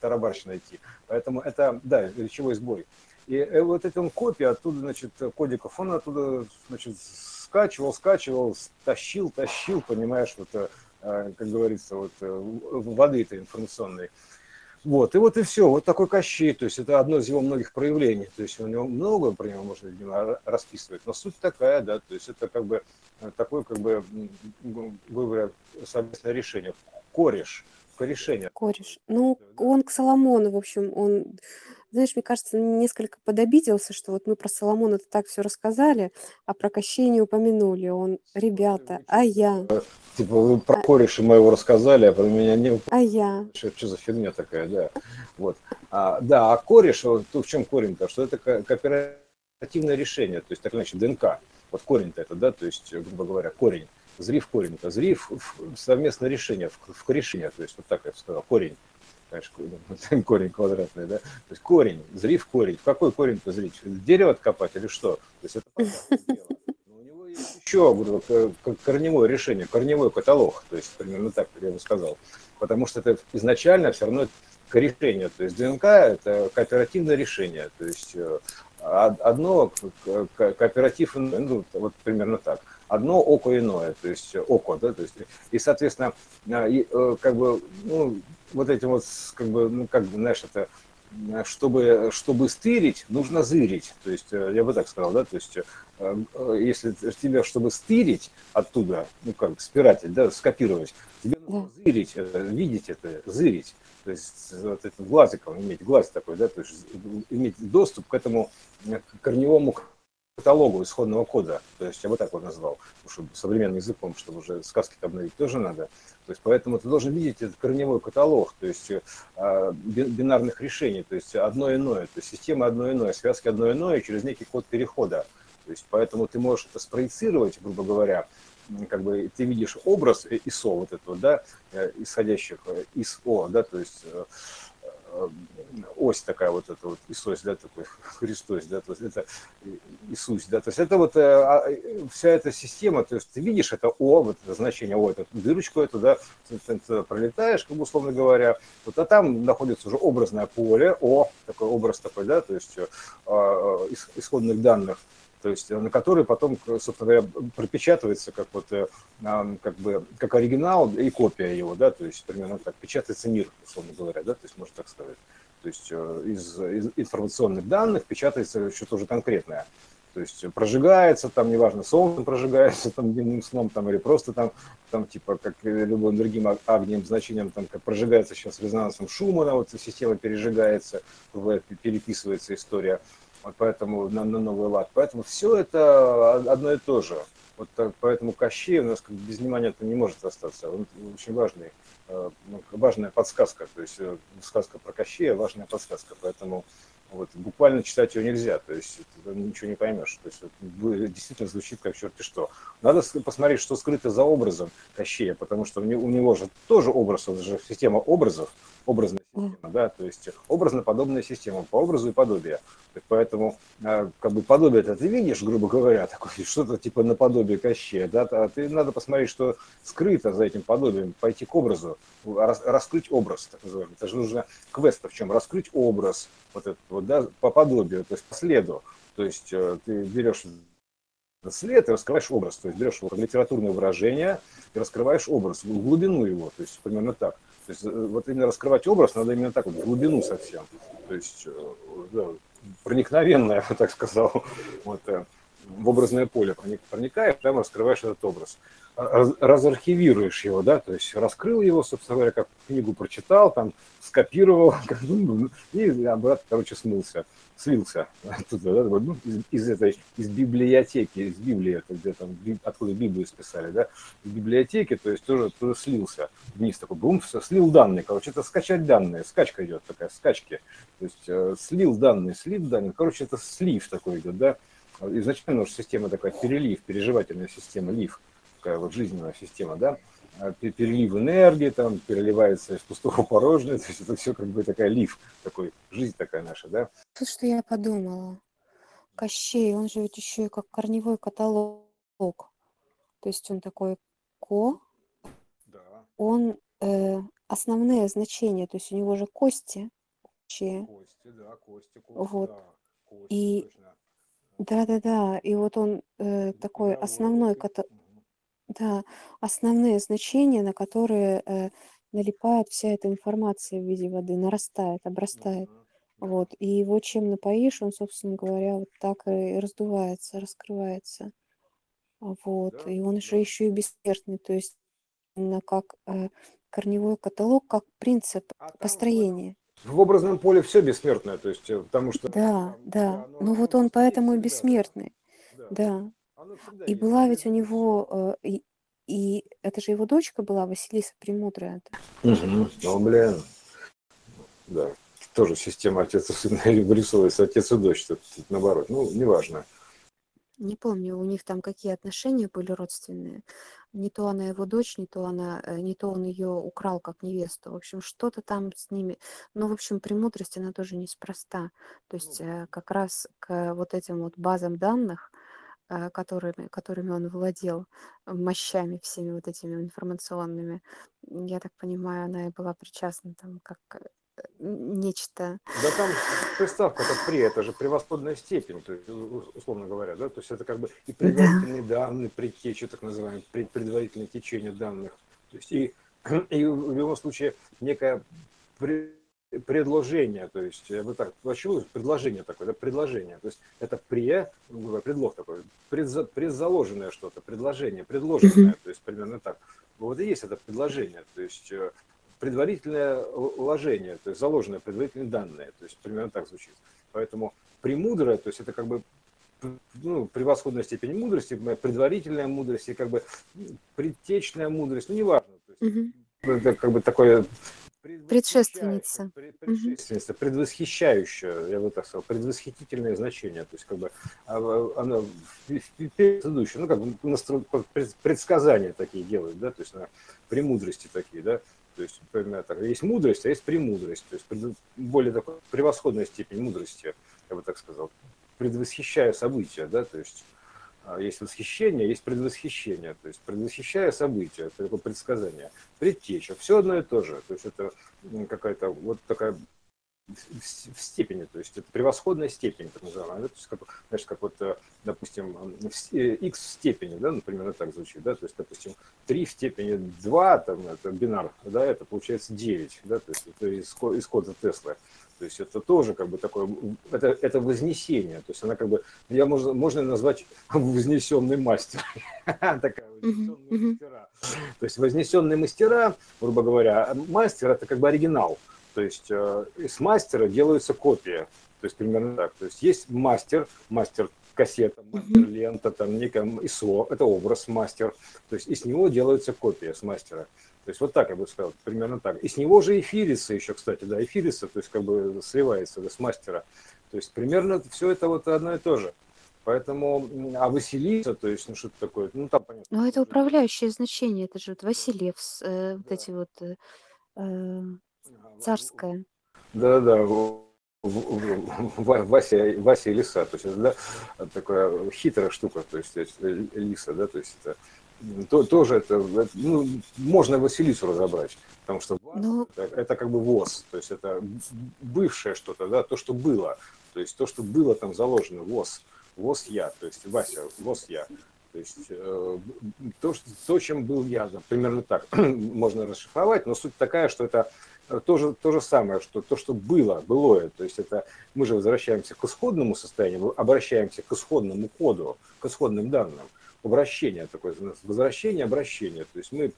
тарабарщина идти. Поэтому это, да, речевой сбой. И э, вот эта он копия оттуда, значит, кодиков, он оттуда, значит, скачивал, скачивал, тащил, тащил, понимаешь, вот, э, как говорится, вот, воды этой информационной. Вот, и вот и все. Вот такой Кощей, то есть это одно из его многих проявлений. То есть у него много про него можно, видимо, расписывать. Но суть такая, да, то есть это как бы э, такое, как бы, говоря, совместное решение. Кореш, корешение. Кореш. Ну, он к Соломону, в общем, он знаешь, мне кажется, несколько подобиделся, что вот мы про Соломона это так все рассказали, а про Кощей не упомянули. Он, ребята, а я? Типа вы про а... кореша моего рассказали, а про меня не... А я? Что, что за фигня такая, да. Вот. А, да, а кореш, вот в чем корень-то, что это кооперативное решение, то есть так иначе ДНК. Вот корень-то это, да, то есть, грубо говоря, корень. Зрив корень, это зрив совместное решение, в, в корешение, то есть вот так я сказал, корень конечно, корень квадратный, да? То есть корень, зрив корень. В какой корень-то зрить? Дерево откопать или что? То есть это. Но у него есть еще говорю, корневое решение, корневой каталог, то есть примерно так я бы сказал. Потому что это изначально все равно корешение. То есть ДНК – это кооперативное решение. То есть э, одно кооператив, ну, вот примерно так – одно око иное, то есть око, да, то есть, и, соответственно, и, э, как бы, ну, вот этим вот, как бы, ну, как бы, знаешь, это, чтобы, чтобы стырить, нужно зырить, то есть, э, я бы так сказал, да, то есть, э, если тебе, чтобы стырить оттуда, ну, как спиратель, да, скопировать, тебе нужно зырить, видеть это, зырить, то есть вот этим глазиком иметь глаз такой, да, то есть иметь доступ к этому корневому каталогу исходного кода. То есть я бы так вот назвал, чтобы современным языком, чтобы уже сказки обновить тоже надо. То есть поэтому ты должен видеть этот корневой каталог, то есть э, бинарных решений, то есть одно иное, то есть система одно иное, связки одно иное через некий код перехода. То есть поэтому ты можешь это спроецировать, грубо говоря, как бы ты видишь образ ИСО вот этого, да, э, исходящих э, из О, да, то есть э, Э, ось такая вот эта вот Иисус, да, такой Христос, да, то есть это Иисус, да, то есть это вот э, а, вся эта система, то есть ты видишь это О, вот это значение О, это дырочку эту, да, пролетаешь, как бы условно говоря, вот, а там находится уже образное поле, О, такой образ такой, да, то есть э, исходных данных, то есть на который потом, собственно говоря, пропечатывается как вот как бы как оригинал и копия его, да, то есть примерно так печатается мир, условно говоря, да, то есть можно так сказать. То есть э, из, из информационных данных печатается что-то уже конкретное. То есть прожигается, там, неважно, солнцем прожигается, там, дневным сном, там, или просто там, там, типа, как любым другим огнем, значением, там, как прожигается сейчас резонансом шума, вот система пережигается, переписывается история поэтому на, на новый лад. Поэтому все это одно и то же. Вот так, поэтому Кощей у нас как без внимания это не может остаться. Он очень важный, э, ну, важная подсказка. То есть э, сказка про Кощея важная подсказка. Поэтому вот, буквально читать ее нельзя, то есть ты ничего не поймешь. То есть вот, действительно звучит как черти что. Надо посмотреть, что скрыто за образом Кощея, потому что у него, у него же тоже образ, он же система образов, образная система, да, то есть образно-подобная система, по образу и подобию. Поэтому а, как бы подобие это ты видишь, грубо говоря, такое что-то типа наподобие Кощея, да, а ты надо посмотреть, что скрыто за этим подобием, пойти к образу, раскрыть образ, так называемый. Это же нужно квест в чем? Раскрыть образ, вот это вот, да, по подобию, то есть по следу. То есть э, ты берешь след и раскрываешь образ, то есть берешь литературное выражение и раскрываешь образ, глубину его, то есть примерно так. То есть э, вот именно раскрывать образ надо именно так вот, глубину совсем. То есть э, да, проникновенно, я бы так сказал, вот, в образное поле проникаешь, там раскрываешь этот образ. Разархивируешь его, да, то есть раскрыл его, собственно говоря, как книгу прочитал, там скопировал, ну, и обратно, короче, смылся слился. Оттуда, да, ну, из, из этой, из библиотеки, из Библии, где там, откуда Библию списали, да, из библиотеки, то есть тоже, тоже слился. Вниз, такой бум, все, слил данные, короче, это скачать данные, скачка идет такая, скачки, то есть э, слил данные, слив данные, короче, это слив такой идет, да, изначально уже система такая, перелив, переживательная система, лив, такая вот жизненная система, да, а, перелив энергии, там, переливается из пустого порожнее, то есть это все как бы такая лиф, такой, жизнь такая наша, да. Тут что я подумала. Кощей, он же ведь еще и как корневой каталог. То есть он такой ко, да. он э, основные значения, то есть у него же кости. Кости, да, кости, кости вот. да. Кости, и да-да-да, и вот он э, такой основной каталог да, основные значения, на которые, э, налипает вся эта информация в виде воды, нарастает, обрастает. Вот. И его чем напоишь, он, собственно говоря, вот так и раздувается, раскрывается. Вот. И он же еще и бессмертный, то есть именно как э, корневой каталог, как принцип А построения. В образном поле все бессмертное, то есть, э, потому что Да, да, да. оно, Ну вот он поэтому и бессмертный. да, И была ведь у него, э, и, и это же его дочка была, Василиса Премудрая. Угу. Ну, блин, да, тоже система отец и сын вырисовывается отец и дочь, тут наоборот, ну, неважно. Не помню, у них там какие отношения были родственные. Не то она его дочь, не то она, э, не то он ее украл как невесту. В общем, что-то там с ними. Ну, в общем, премудрость, она тоже неспроста. То есть Ну, э, как раз к вот этим вот базам данных, э, которыми, которыми он владел, мощами всеми вот этими информационными, я так понимаю, она и была причастна там как нечто. Да там приставка-то при, это же превосходная степень, то есть, условно говоря, да, то есть это как бы и Да. предварительные данные, предтечи, так называемые, пред- предварительное течение данных, то есть и, и в любом случае некое пре- предложение, то есть я бы так, почему предложение такое, да, предложение, то есть это пре, предлог такой, предза- предзаложенное что-то, предложение, предложенное, то есть примерно так. Вот и есть это предложение, то есть э, предварительное вложение, то есть заложенные предварительные данные, то есть примерно так звучит. Поэтому премудрое, то есть это как бы ну, превосходная степень мудрости, предварительная мудрость и как бы предтечная мудрость, ну неважно. То есть, Мгм. это как бы такое Предшественница. предшественница, предвосхищающая, я бы так сказал, предвосхитительное значение, то есть как бы а, она предыдущая, ну как бы предсказания такие делают, да, то есть на премудрости такие, да, то есть так, есть мудрость, а есть премудрость, то есть более такой превосходная степень мудрости, я бы так сказал, предвосхищая события, да, то есть а, есть восхищение, есть предвосхищение, то есть предвосхищая события, это такое предсказание, предтеча, все одно и то же, то есть это какая-то вот такая в в степени, то есть это превосходная степень, так называемая, да, то есть как, знаешь, как вот, э, допустим, с- э, x в степени, да, например, вот так звучит, да, то есть, допустим, 3 в степени 2, там, это бинар, да, это получается 9, да, то есть это из кода Теслы. То есть это тоже как бы такое, это, это вознесение, то есть она как бы, я можно, можно назвать вознесенный мастер, такая вознесенные мастера. То есть вознесенные мастера, грубо говоря, мастер это как бы оригинал, то есть э, из мастера делаются копии, то есть примерно так. То есть есть мастер, мастер кассета, мастер лента, там некое ИСО, это образ мастер, то есть из него делаются копии с мастера. То есть вот так я бы сказал, примерно так. И с него же эфирица еще, кстати, да, эфирица, то есть как бы сливается да, с мастера. То есть примерно все это вот одно и то же. Поэтому, а Василиса, то есть, ну что это такое, ну там понятно. Ну, это управляющее значение, это же вот Да, Васильев, э, вот да. эти вот э, э, царское. Да-да, в- в- в- Вася, Вася и лиса, то есть это да, такая хитрая штука, то есть, э, лиса, да, то есть это то, тоже это, это, ну, можно Василису разобрать, потому что Ну, это, это как бы ВОЗ, то есть это бывшее что-то, да, то, что было, то есть то, что было там заложено, ВОЗ, ВОЗ я, то есть Вася, ВОЗ я. То есть э, то, что, то, чем был я, примерно так можно расшифровать, но суть такая, что это э, то же, то же самое, что то, что было, былое, то есть это мы же возвращаемся к исходному состоянию, мы обращаемся к исходному коду, к исходным данным, обращение такое, возвращение, обращение, то есть мы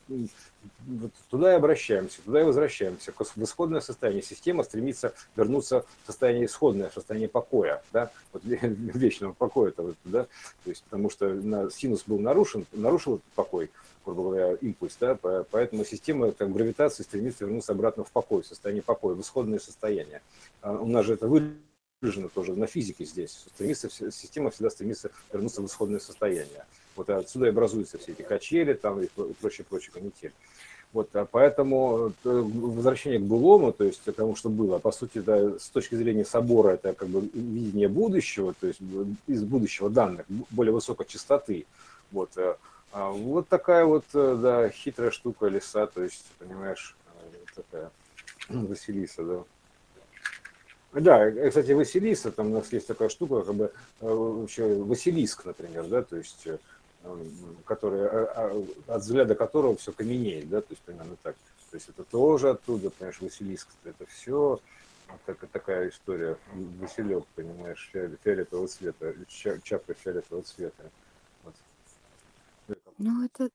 туда и обращаемся, туда и возвращаемся, в исходное состояние. Система стремится вернуться в состояние исходное, в состояние покоя, да, вот вечного покоя, -то, да, то есть потому что на, синус был нарушен, нарушил этот покой, грубо говоря, импульс, да, по- поэтому система как гравитации стремится вернуться обратно в покой, в состояние покоя, в исходное состояние. А у нас же это выражено тоже на физике здесь. Стремится, система всегда стремится вернуться в исходное состояние. Вот отсюда и образуются все эти качели там и прочее, прочее канитель. Вот, а поэтому э, возвращение к былому, то есть к тому, что было, по сути, да, с точки зрения собора, это как бы видение будущего, то есть из будущего данных, более высокой частоты. Вот, э, а вот такая вот, э, да, хитрая штука леса, то есть, понимаешь, такая Василиса, да. Да, кстати, Василиса, там у нас есть такая штука, как бы вообще Василиск, например, да, то есть, который, э, а, от взгляда которого все каменеет, да, то есть примерно так. То есть это тоже оттуда, понимаешь, Василиск, это все так, такая история. Василек, понимаешь, фиолетового цвета, чапка фиолетового цвета. Вот. Ну, это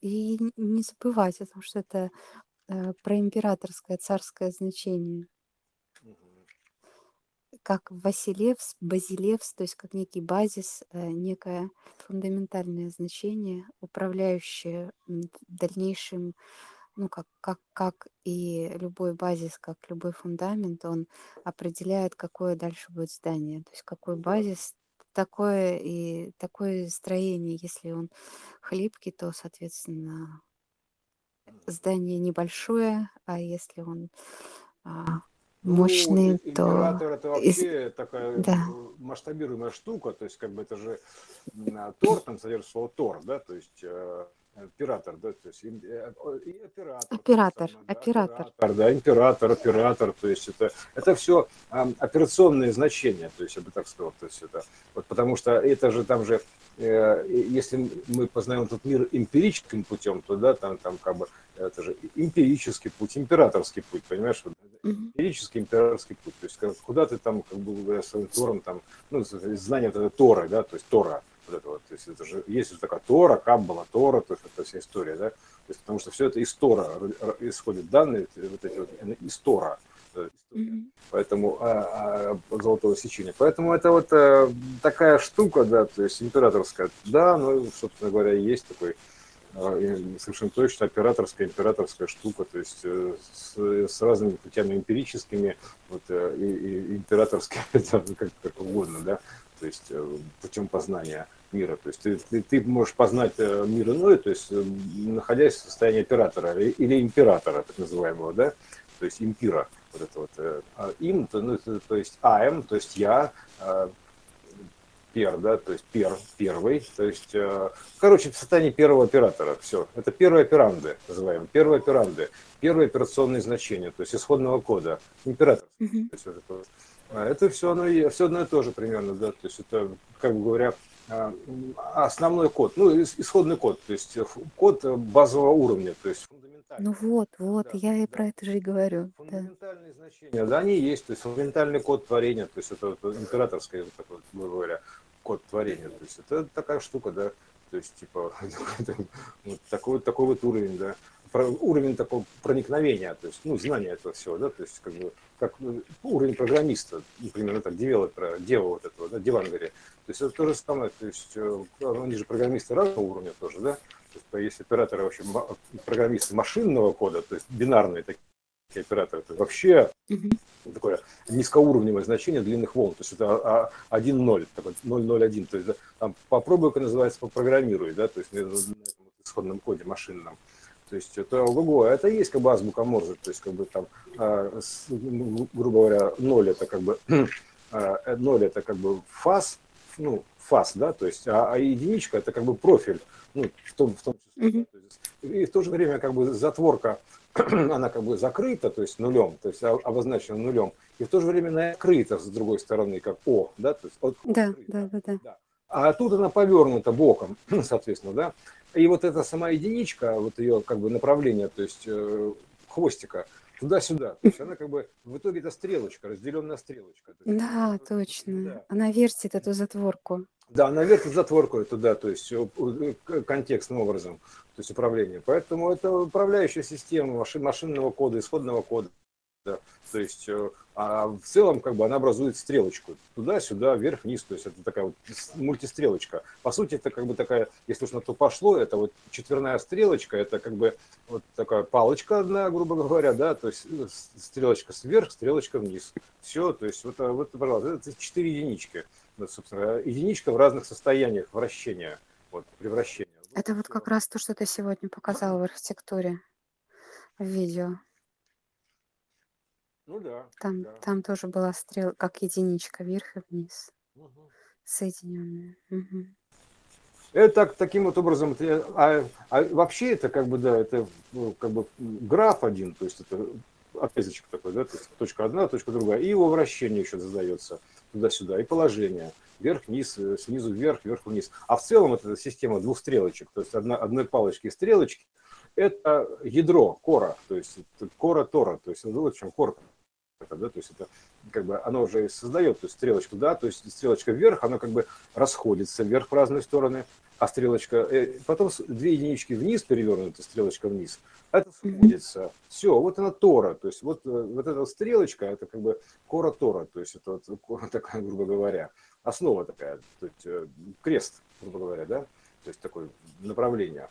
и не забывать о том, что это э, про императорское, царское значение. Как Василевс, Базилевс, то есть как некий базис, э, некое фундаментальное значение, управляющее дальнейшим ну, как, как, как и любой базис, как любой фундамент, он определяет, какое дальше будет здание. То есть какой базис, такое и такое строение. Если он хлипкий, то, соответственно, здание небольшое, а если он ну, мощный, ну, то... Император это вообще из... такая да. масштабируемая штука, то есть как бы это же Тор, там содержит слово Тор, да, то есть э, оператор, да, то есть и, и оператор. Оператор, самое, да, оператор. оператор. Да, император, оператор, то есть это, это все а, операционные значения, то есть я бы так сказал, то есть это, вот потому что это же там же, э, если мы познаем этот мир эмпирическим путем, то да, там, там как бы это же эмпирический путь, императорский путь, понимаешь, вот, эмпирический императорский путь, то есть куда ты там, как бы своим Тором, там, ну, знание это Тора, да, то есть Тора, вот это вот, то есть это же есть вот такая Тора, Каббала, Тора, то есть это вся история, да, то есть потому что все это из Тора исходит данные, вот эти вот из Тора, Mm-hmm. Поэтому а, а, золотого сечения. Поэтому это вот а, такая штука, да, то есть императорская, да, ну, собственно говоря, есть такой совершенно точно операторская, императорская штука, то есть э, с, с разными путями эмпирическими, вот, э, и, и императорская, как, как угодно, да, то есть э, путем познания мира. То есть ты, ты, можешь познать мир иной, то есть находясь в состоянии оператора или императора, так называемого, да, то есть импира, вот это вот, а им, то, ну, то есть АМ, то есть я, пер, да, то есть пер, первый, то есть, короче, в состоянии первого оператора, все, это первые операнды, называем, первые операнды, первые операционные значения, то есть исходного кода, император, mm-hmm. то есть, вот это вот, а это все одно, все одно и то же примерно, да, то есть это, как бы говоря, а, основной код, ну, исходный код, то есть код базового уровня, то есть фундаментальный. Ну вот, вот, да, я и да. про это же и говорю. Фундаментальные да. значения, да, они есть, то есть фундаментальный код творения, то есть это, это императорское, вот такой, грубо говоря, код творения, то есть это такая штука, да, то есть типа такой, такой вот уровень, да. Уровень такого проникновения, то есть, ну, знания этого всего, да, то есть, как бы, как ну, уровень программиста, например, так, девелопера, дева вот этого, да, девангари. То есть, это то же самое, то есть, э, они же программисты разного уровня тоже, да, то есть, есть операторы, вообще, программисты машинного кода, то есть, бинарные такие операторы, это вообще mm-hmm. такое низкоуровневое значение длинных волн, то есть это 1.0, такой 0.01, то есть там попробуй-ка называется попрограммируй, да, то есть на, исходном коде машинном. То есть это ого, это есть как бы азбука Морзе, то есть как бы там, а, ну, грубо говоря, ноль это как бы а, ноль это как бы фаз, ну фаз, да, то есть а, а единичка это как бы профиль, ну в том в том числе, mm-hmm. и в то же время как бы затворка она как бы закрыта, то есть нулем, то есть обозначена нулем, и в то же время накрыта с другой стороны как О, да, то есть от, да, да, да, да, да. А тут она повернута боком, соответственно, да. И вот эта сама единичка, вот ее как бы направление, то есть э, хвостика, туда-сюда. То есть она как бы в итоге это стрелочка, разделенная стрелочка. Есть, да, точно. Да. Она вертит эту затворку. Да, она вертит затворку туда, то есть контекстным образом, то есть управление. Поэтому это управляющая система машинного кода, исходного кода. Да. То есть э, а в целом как бы она образует стрелочку туда-сюда, вверх-вниз, то есть это такая вот мультистрелочка. По сути, это как бы такая, если уж на то пошло, это вот четверная стрелочка, это как бы вот такая палочка одна, грубо говоря, да, то есть э, стрелочка сверх, стрелочка вниз. Все, то есть вот, вот пожалуйста, это четыре единички. Вот, собственно, единичка в разных состояниях вращения, вот, превращения. Это вот как раз то, что ты сегодня показал в архитектуре, в видео. Ну да. Там, да. там тоже была стрел, как единичка вверх и вниз, угу. соединенная. Угу. Это так, таким вот образом, а, а вообще это как бы, да, это ну, как бы граф один, то есть это отрезочек такой, да, то есть точка одна, точка другая, и его вращение еще задается туда-сюда, и положение, вверх-вниз, э, снизу вверх, вверх-вниз. А в целом это система двух стрелочек, то есть одна, одной палочки и стрелочки, это ядро, кора, то есть кора Тора, то есть вот в чем корка. Это, да, то есть это как бы оно уже создает то есть стрелочку, да, то есть стрелочка вверх, она как бы расходится вверх в разные стороны, а стрелочка, э, потом две единички вниз перевернута, стрелочка вниз, это сходится. Все, вот она Тора, то есть вот, э, вот эта стрелочка, это как бы кора Тора, то есть это вот такая, грубо говоря, основа такая, то есть э, крест, грубо говоря, да, то есть такое направление.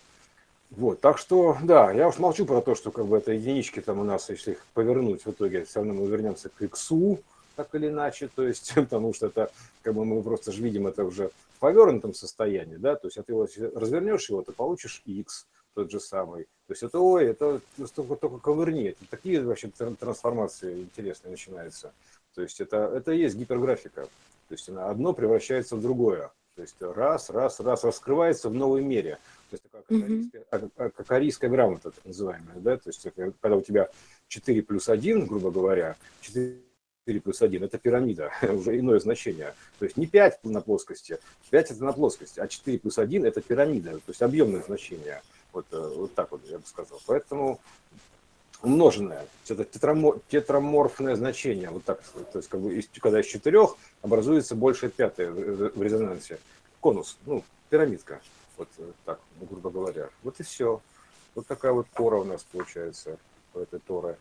Вот, так что, да, я уж молчу про то, что как бы это единички там у нас, если их повернуть, в итоге все равно мы вернемся к иксу, так или иначе, то есть, потому что это, как бы мы просто же видим это уже в повернутом состоянии, да, то есть, а ты вот развернешь его, ты получишь x, тот же самый. То есть это, ой, это только, только ковырни, это такие вообще трансформации интересные начинаются. То есть это, это и есть гиперграфика. То есть одно превращается в другое. То есть раз, раз, раз раскрывается в новой мере. Есть такая кокорийская, кокорийская грамота, так называемая. Да? То есть когда у тебя 4 плюс 1, грубо говоря, 4 плюс 1 это пирамида, уже иное значение. То есть не 5 на плоскости, 5 это на плоскости, а 4 плюс 1 это пирамида, то есть объемное значение. Вот, э, вот так вот я бы сказал. Поэтому умноженное, это тетраморфное значение, вот так, то есть как бы из, когда из четырех образуется больше пятое в резонансе, конус, ну, пирамидка, вот э, так, грубо говоря. Вот и все. Вот такая вот кора у нас получается у этой торы.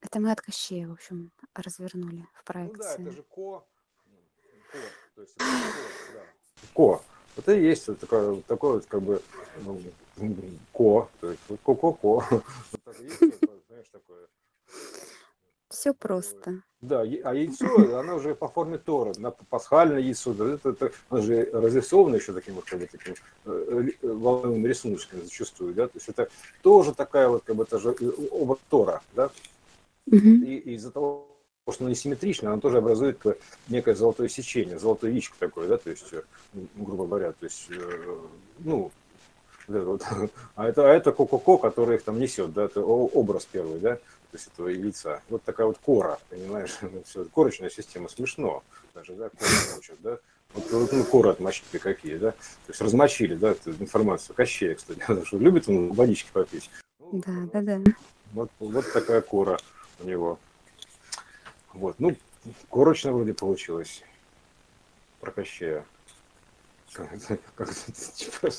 Это мы от Кощея, в общем, развернули в проекции. Ну да, это же ко, ко, то есть это ко, да. ко. Это и есть такое, такое вот как бы ну, ко, то есть ко-ко-ко. знаешь, такое. Все просто. Да, а яйцо, оно уже по форме Тора, на пасхальное яйцо, это, это, оно же разрисовано еще таким вот, как бы, таким э, волновым рисуночком зачастую, да, то есть это тоже такая вот, как бы, это же оба Тора, да, угу. и из-за того, что оно несимметрично, оно тоже образует некое золотое сечение, золотое яичко такое, да, то есть, э, грубо говоря, то есть, э, ну, вот, а это, а это ко-ко-ко, который их там несет, да, это образ первый, да, то есть этого яйца. Вот такая вот кора, понимаешь, все, корочная система, смешно даже, да, кора мочат, да, вот, ну, коры отмочили какие, да, то есть размочили, да, эту информацию. Кощея, кстати, что любит он водички попить. Ну, да, да, да. Вот, вот такая кора у него. Вот, ну, корочно вроде получилось про Кощея. Как, как типа,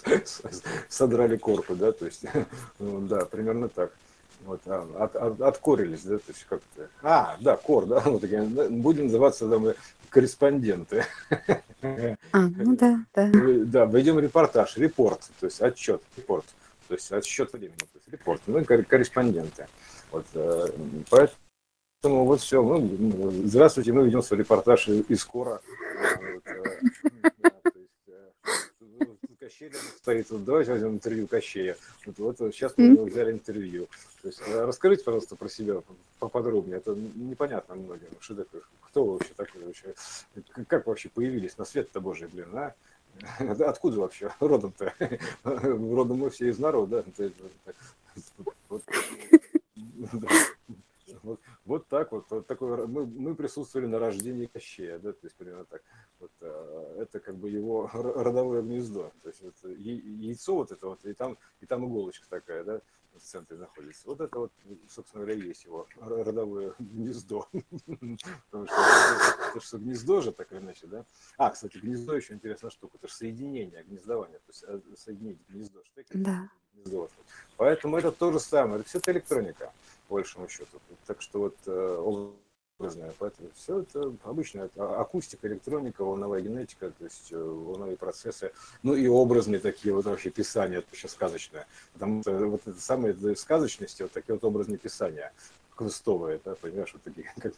содрали корку, да, то есть, ну, да, примерно так. Вот, а, от, от, откорились, да, то есть как-то. А, да, кор, да, вот такие, будем называться там, корреспонденты. А, ну да, да. Да, войдем репортаж, репорт, то есть отчет, репорт, то есть отсчет времени, то есть репорт, ну, корреспонденты. Вот, э, поэтому Поэтому вот все. Ну, здравствуйте, мы ведем свой репортаж из Кора. Кощей стоит. Вот давайте возьмем интервью Кощея. Вот, вот сейчас мы взяли интервью. То есть, э, расскажите, пожалуйста, про себя поподробнее. Это непонятно многим. Что такое? Кто вы вообще такой вообще? Как вообще появились на свет-то Божий, блин, а? Откуда вообще родом-то? Родом мы все из народа. Вот, вот, так вот, вот такой, мы, мы присутствовали на рождении Кощея, да, то есть примерно так. Вот, а, это как бы его родовое гнездо, то есть это яйцо вот это вот, и там, и там иголочка такая, да, в центре находится. Вот это вот, собственно говоря, есть его родовое гнездо. Потому что это что гнездо же, так или иначе, да? А, кстати, гнездо еще интересная штука. Это же соединение, гнездование. То есть э, соединить гнездо. Да. Гнездо. Поэтому это то же самое. Это все это электроника большему счету. Так что вот э, образная, поэтому все это обычно это акустика, электроника, волновая генетика, то есть э, волновые процессы, ну и образные такие вот вообще писания, это еще сказочное, потому что вот это самые сказочности, вот такие вот образные писания, квестовые, да, понимаешь, вот такие, как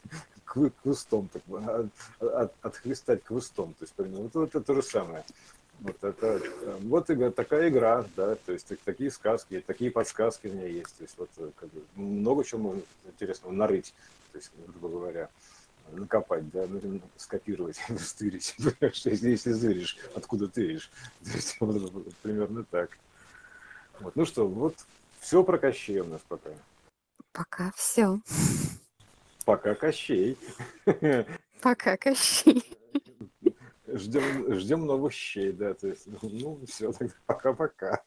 квестом, так, от, от, отхлестать квестом, то есть, вот, вот это то же самое. Вот это вот игра, такая игра, да, то есть такие сказки, такие подсказки у меня есть. То есть вот э, как бы, много чего можно интересного нарыть, то есть, грубо говоря, накопать, да, ну, скопировать, стырить. если, если зыришь, откуда ты видишь. То есть, вот, примерно так. Вот. Ну что, вот все про Кощей у нас пока. Пока все. Пока Кощей. Пока Кощей ждем, ждем новых щей, да, то есть, ну, все, пока-пока.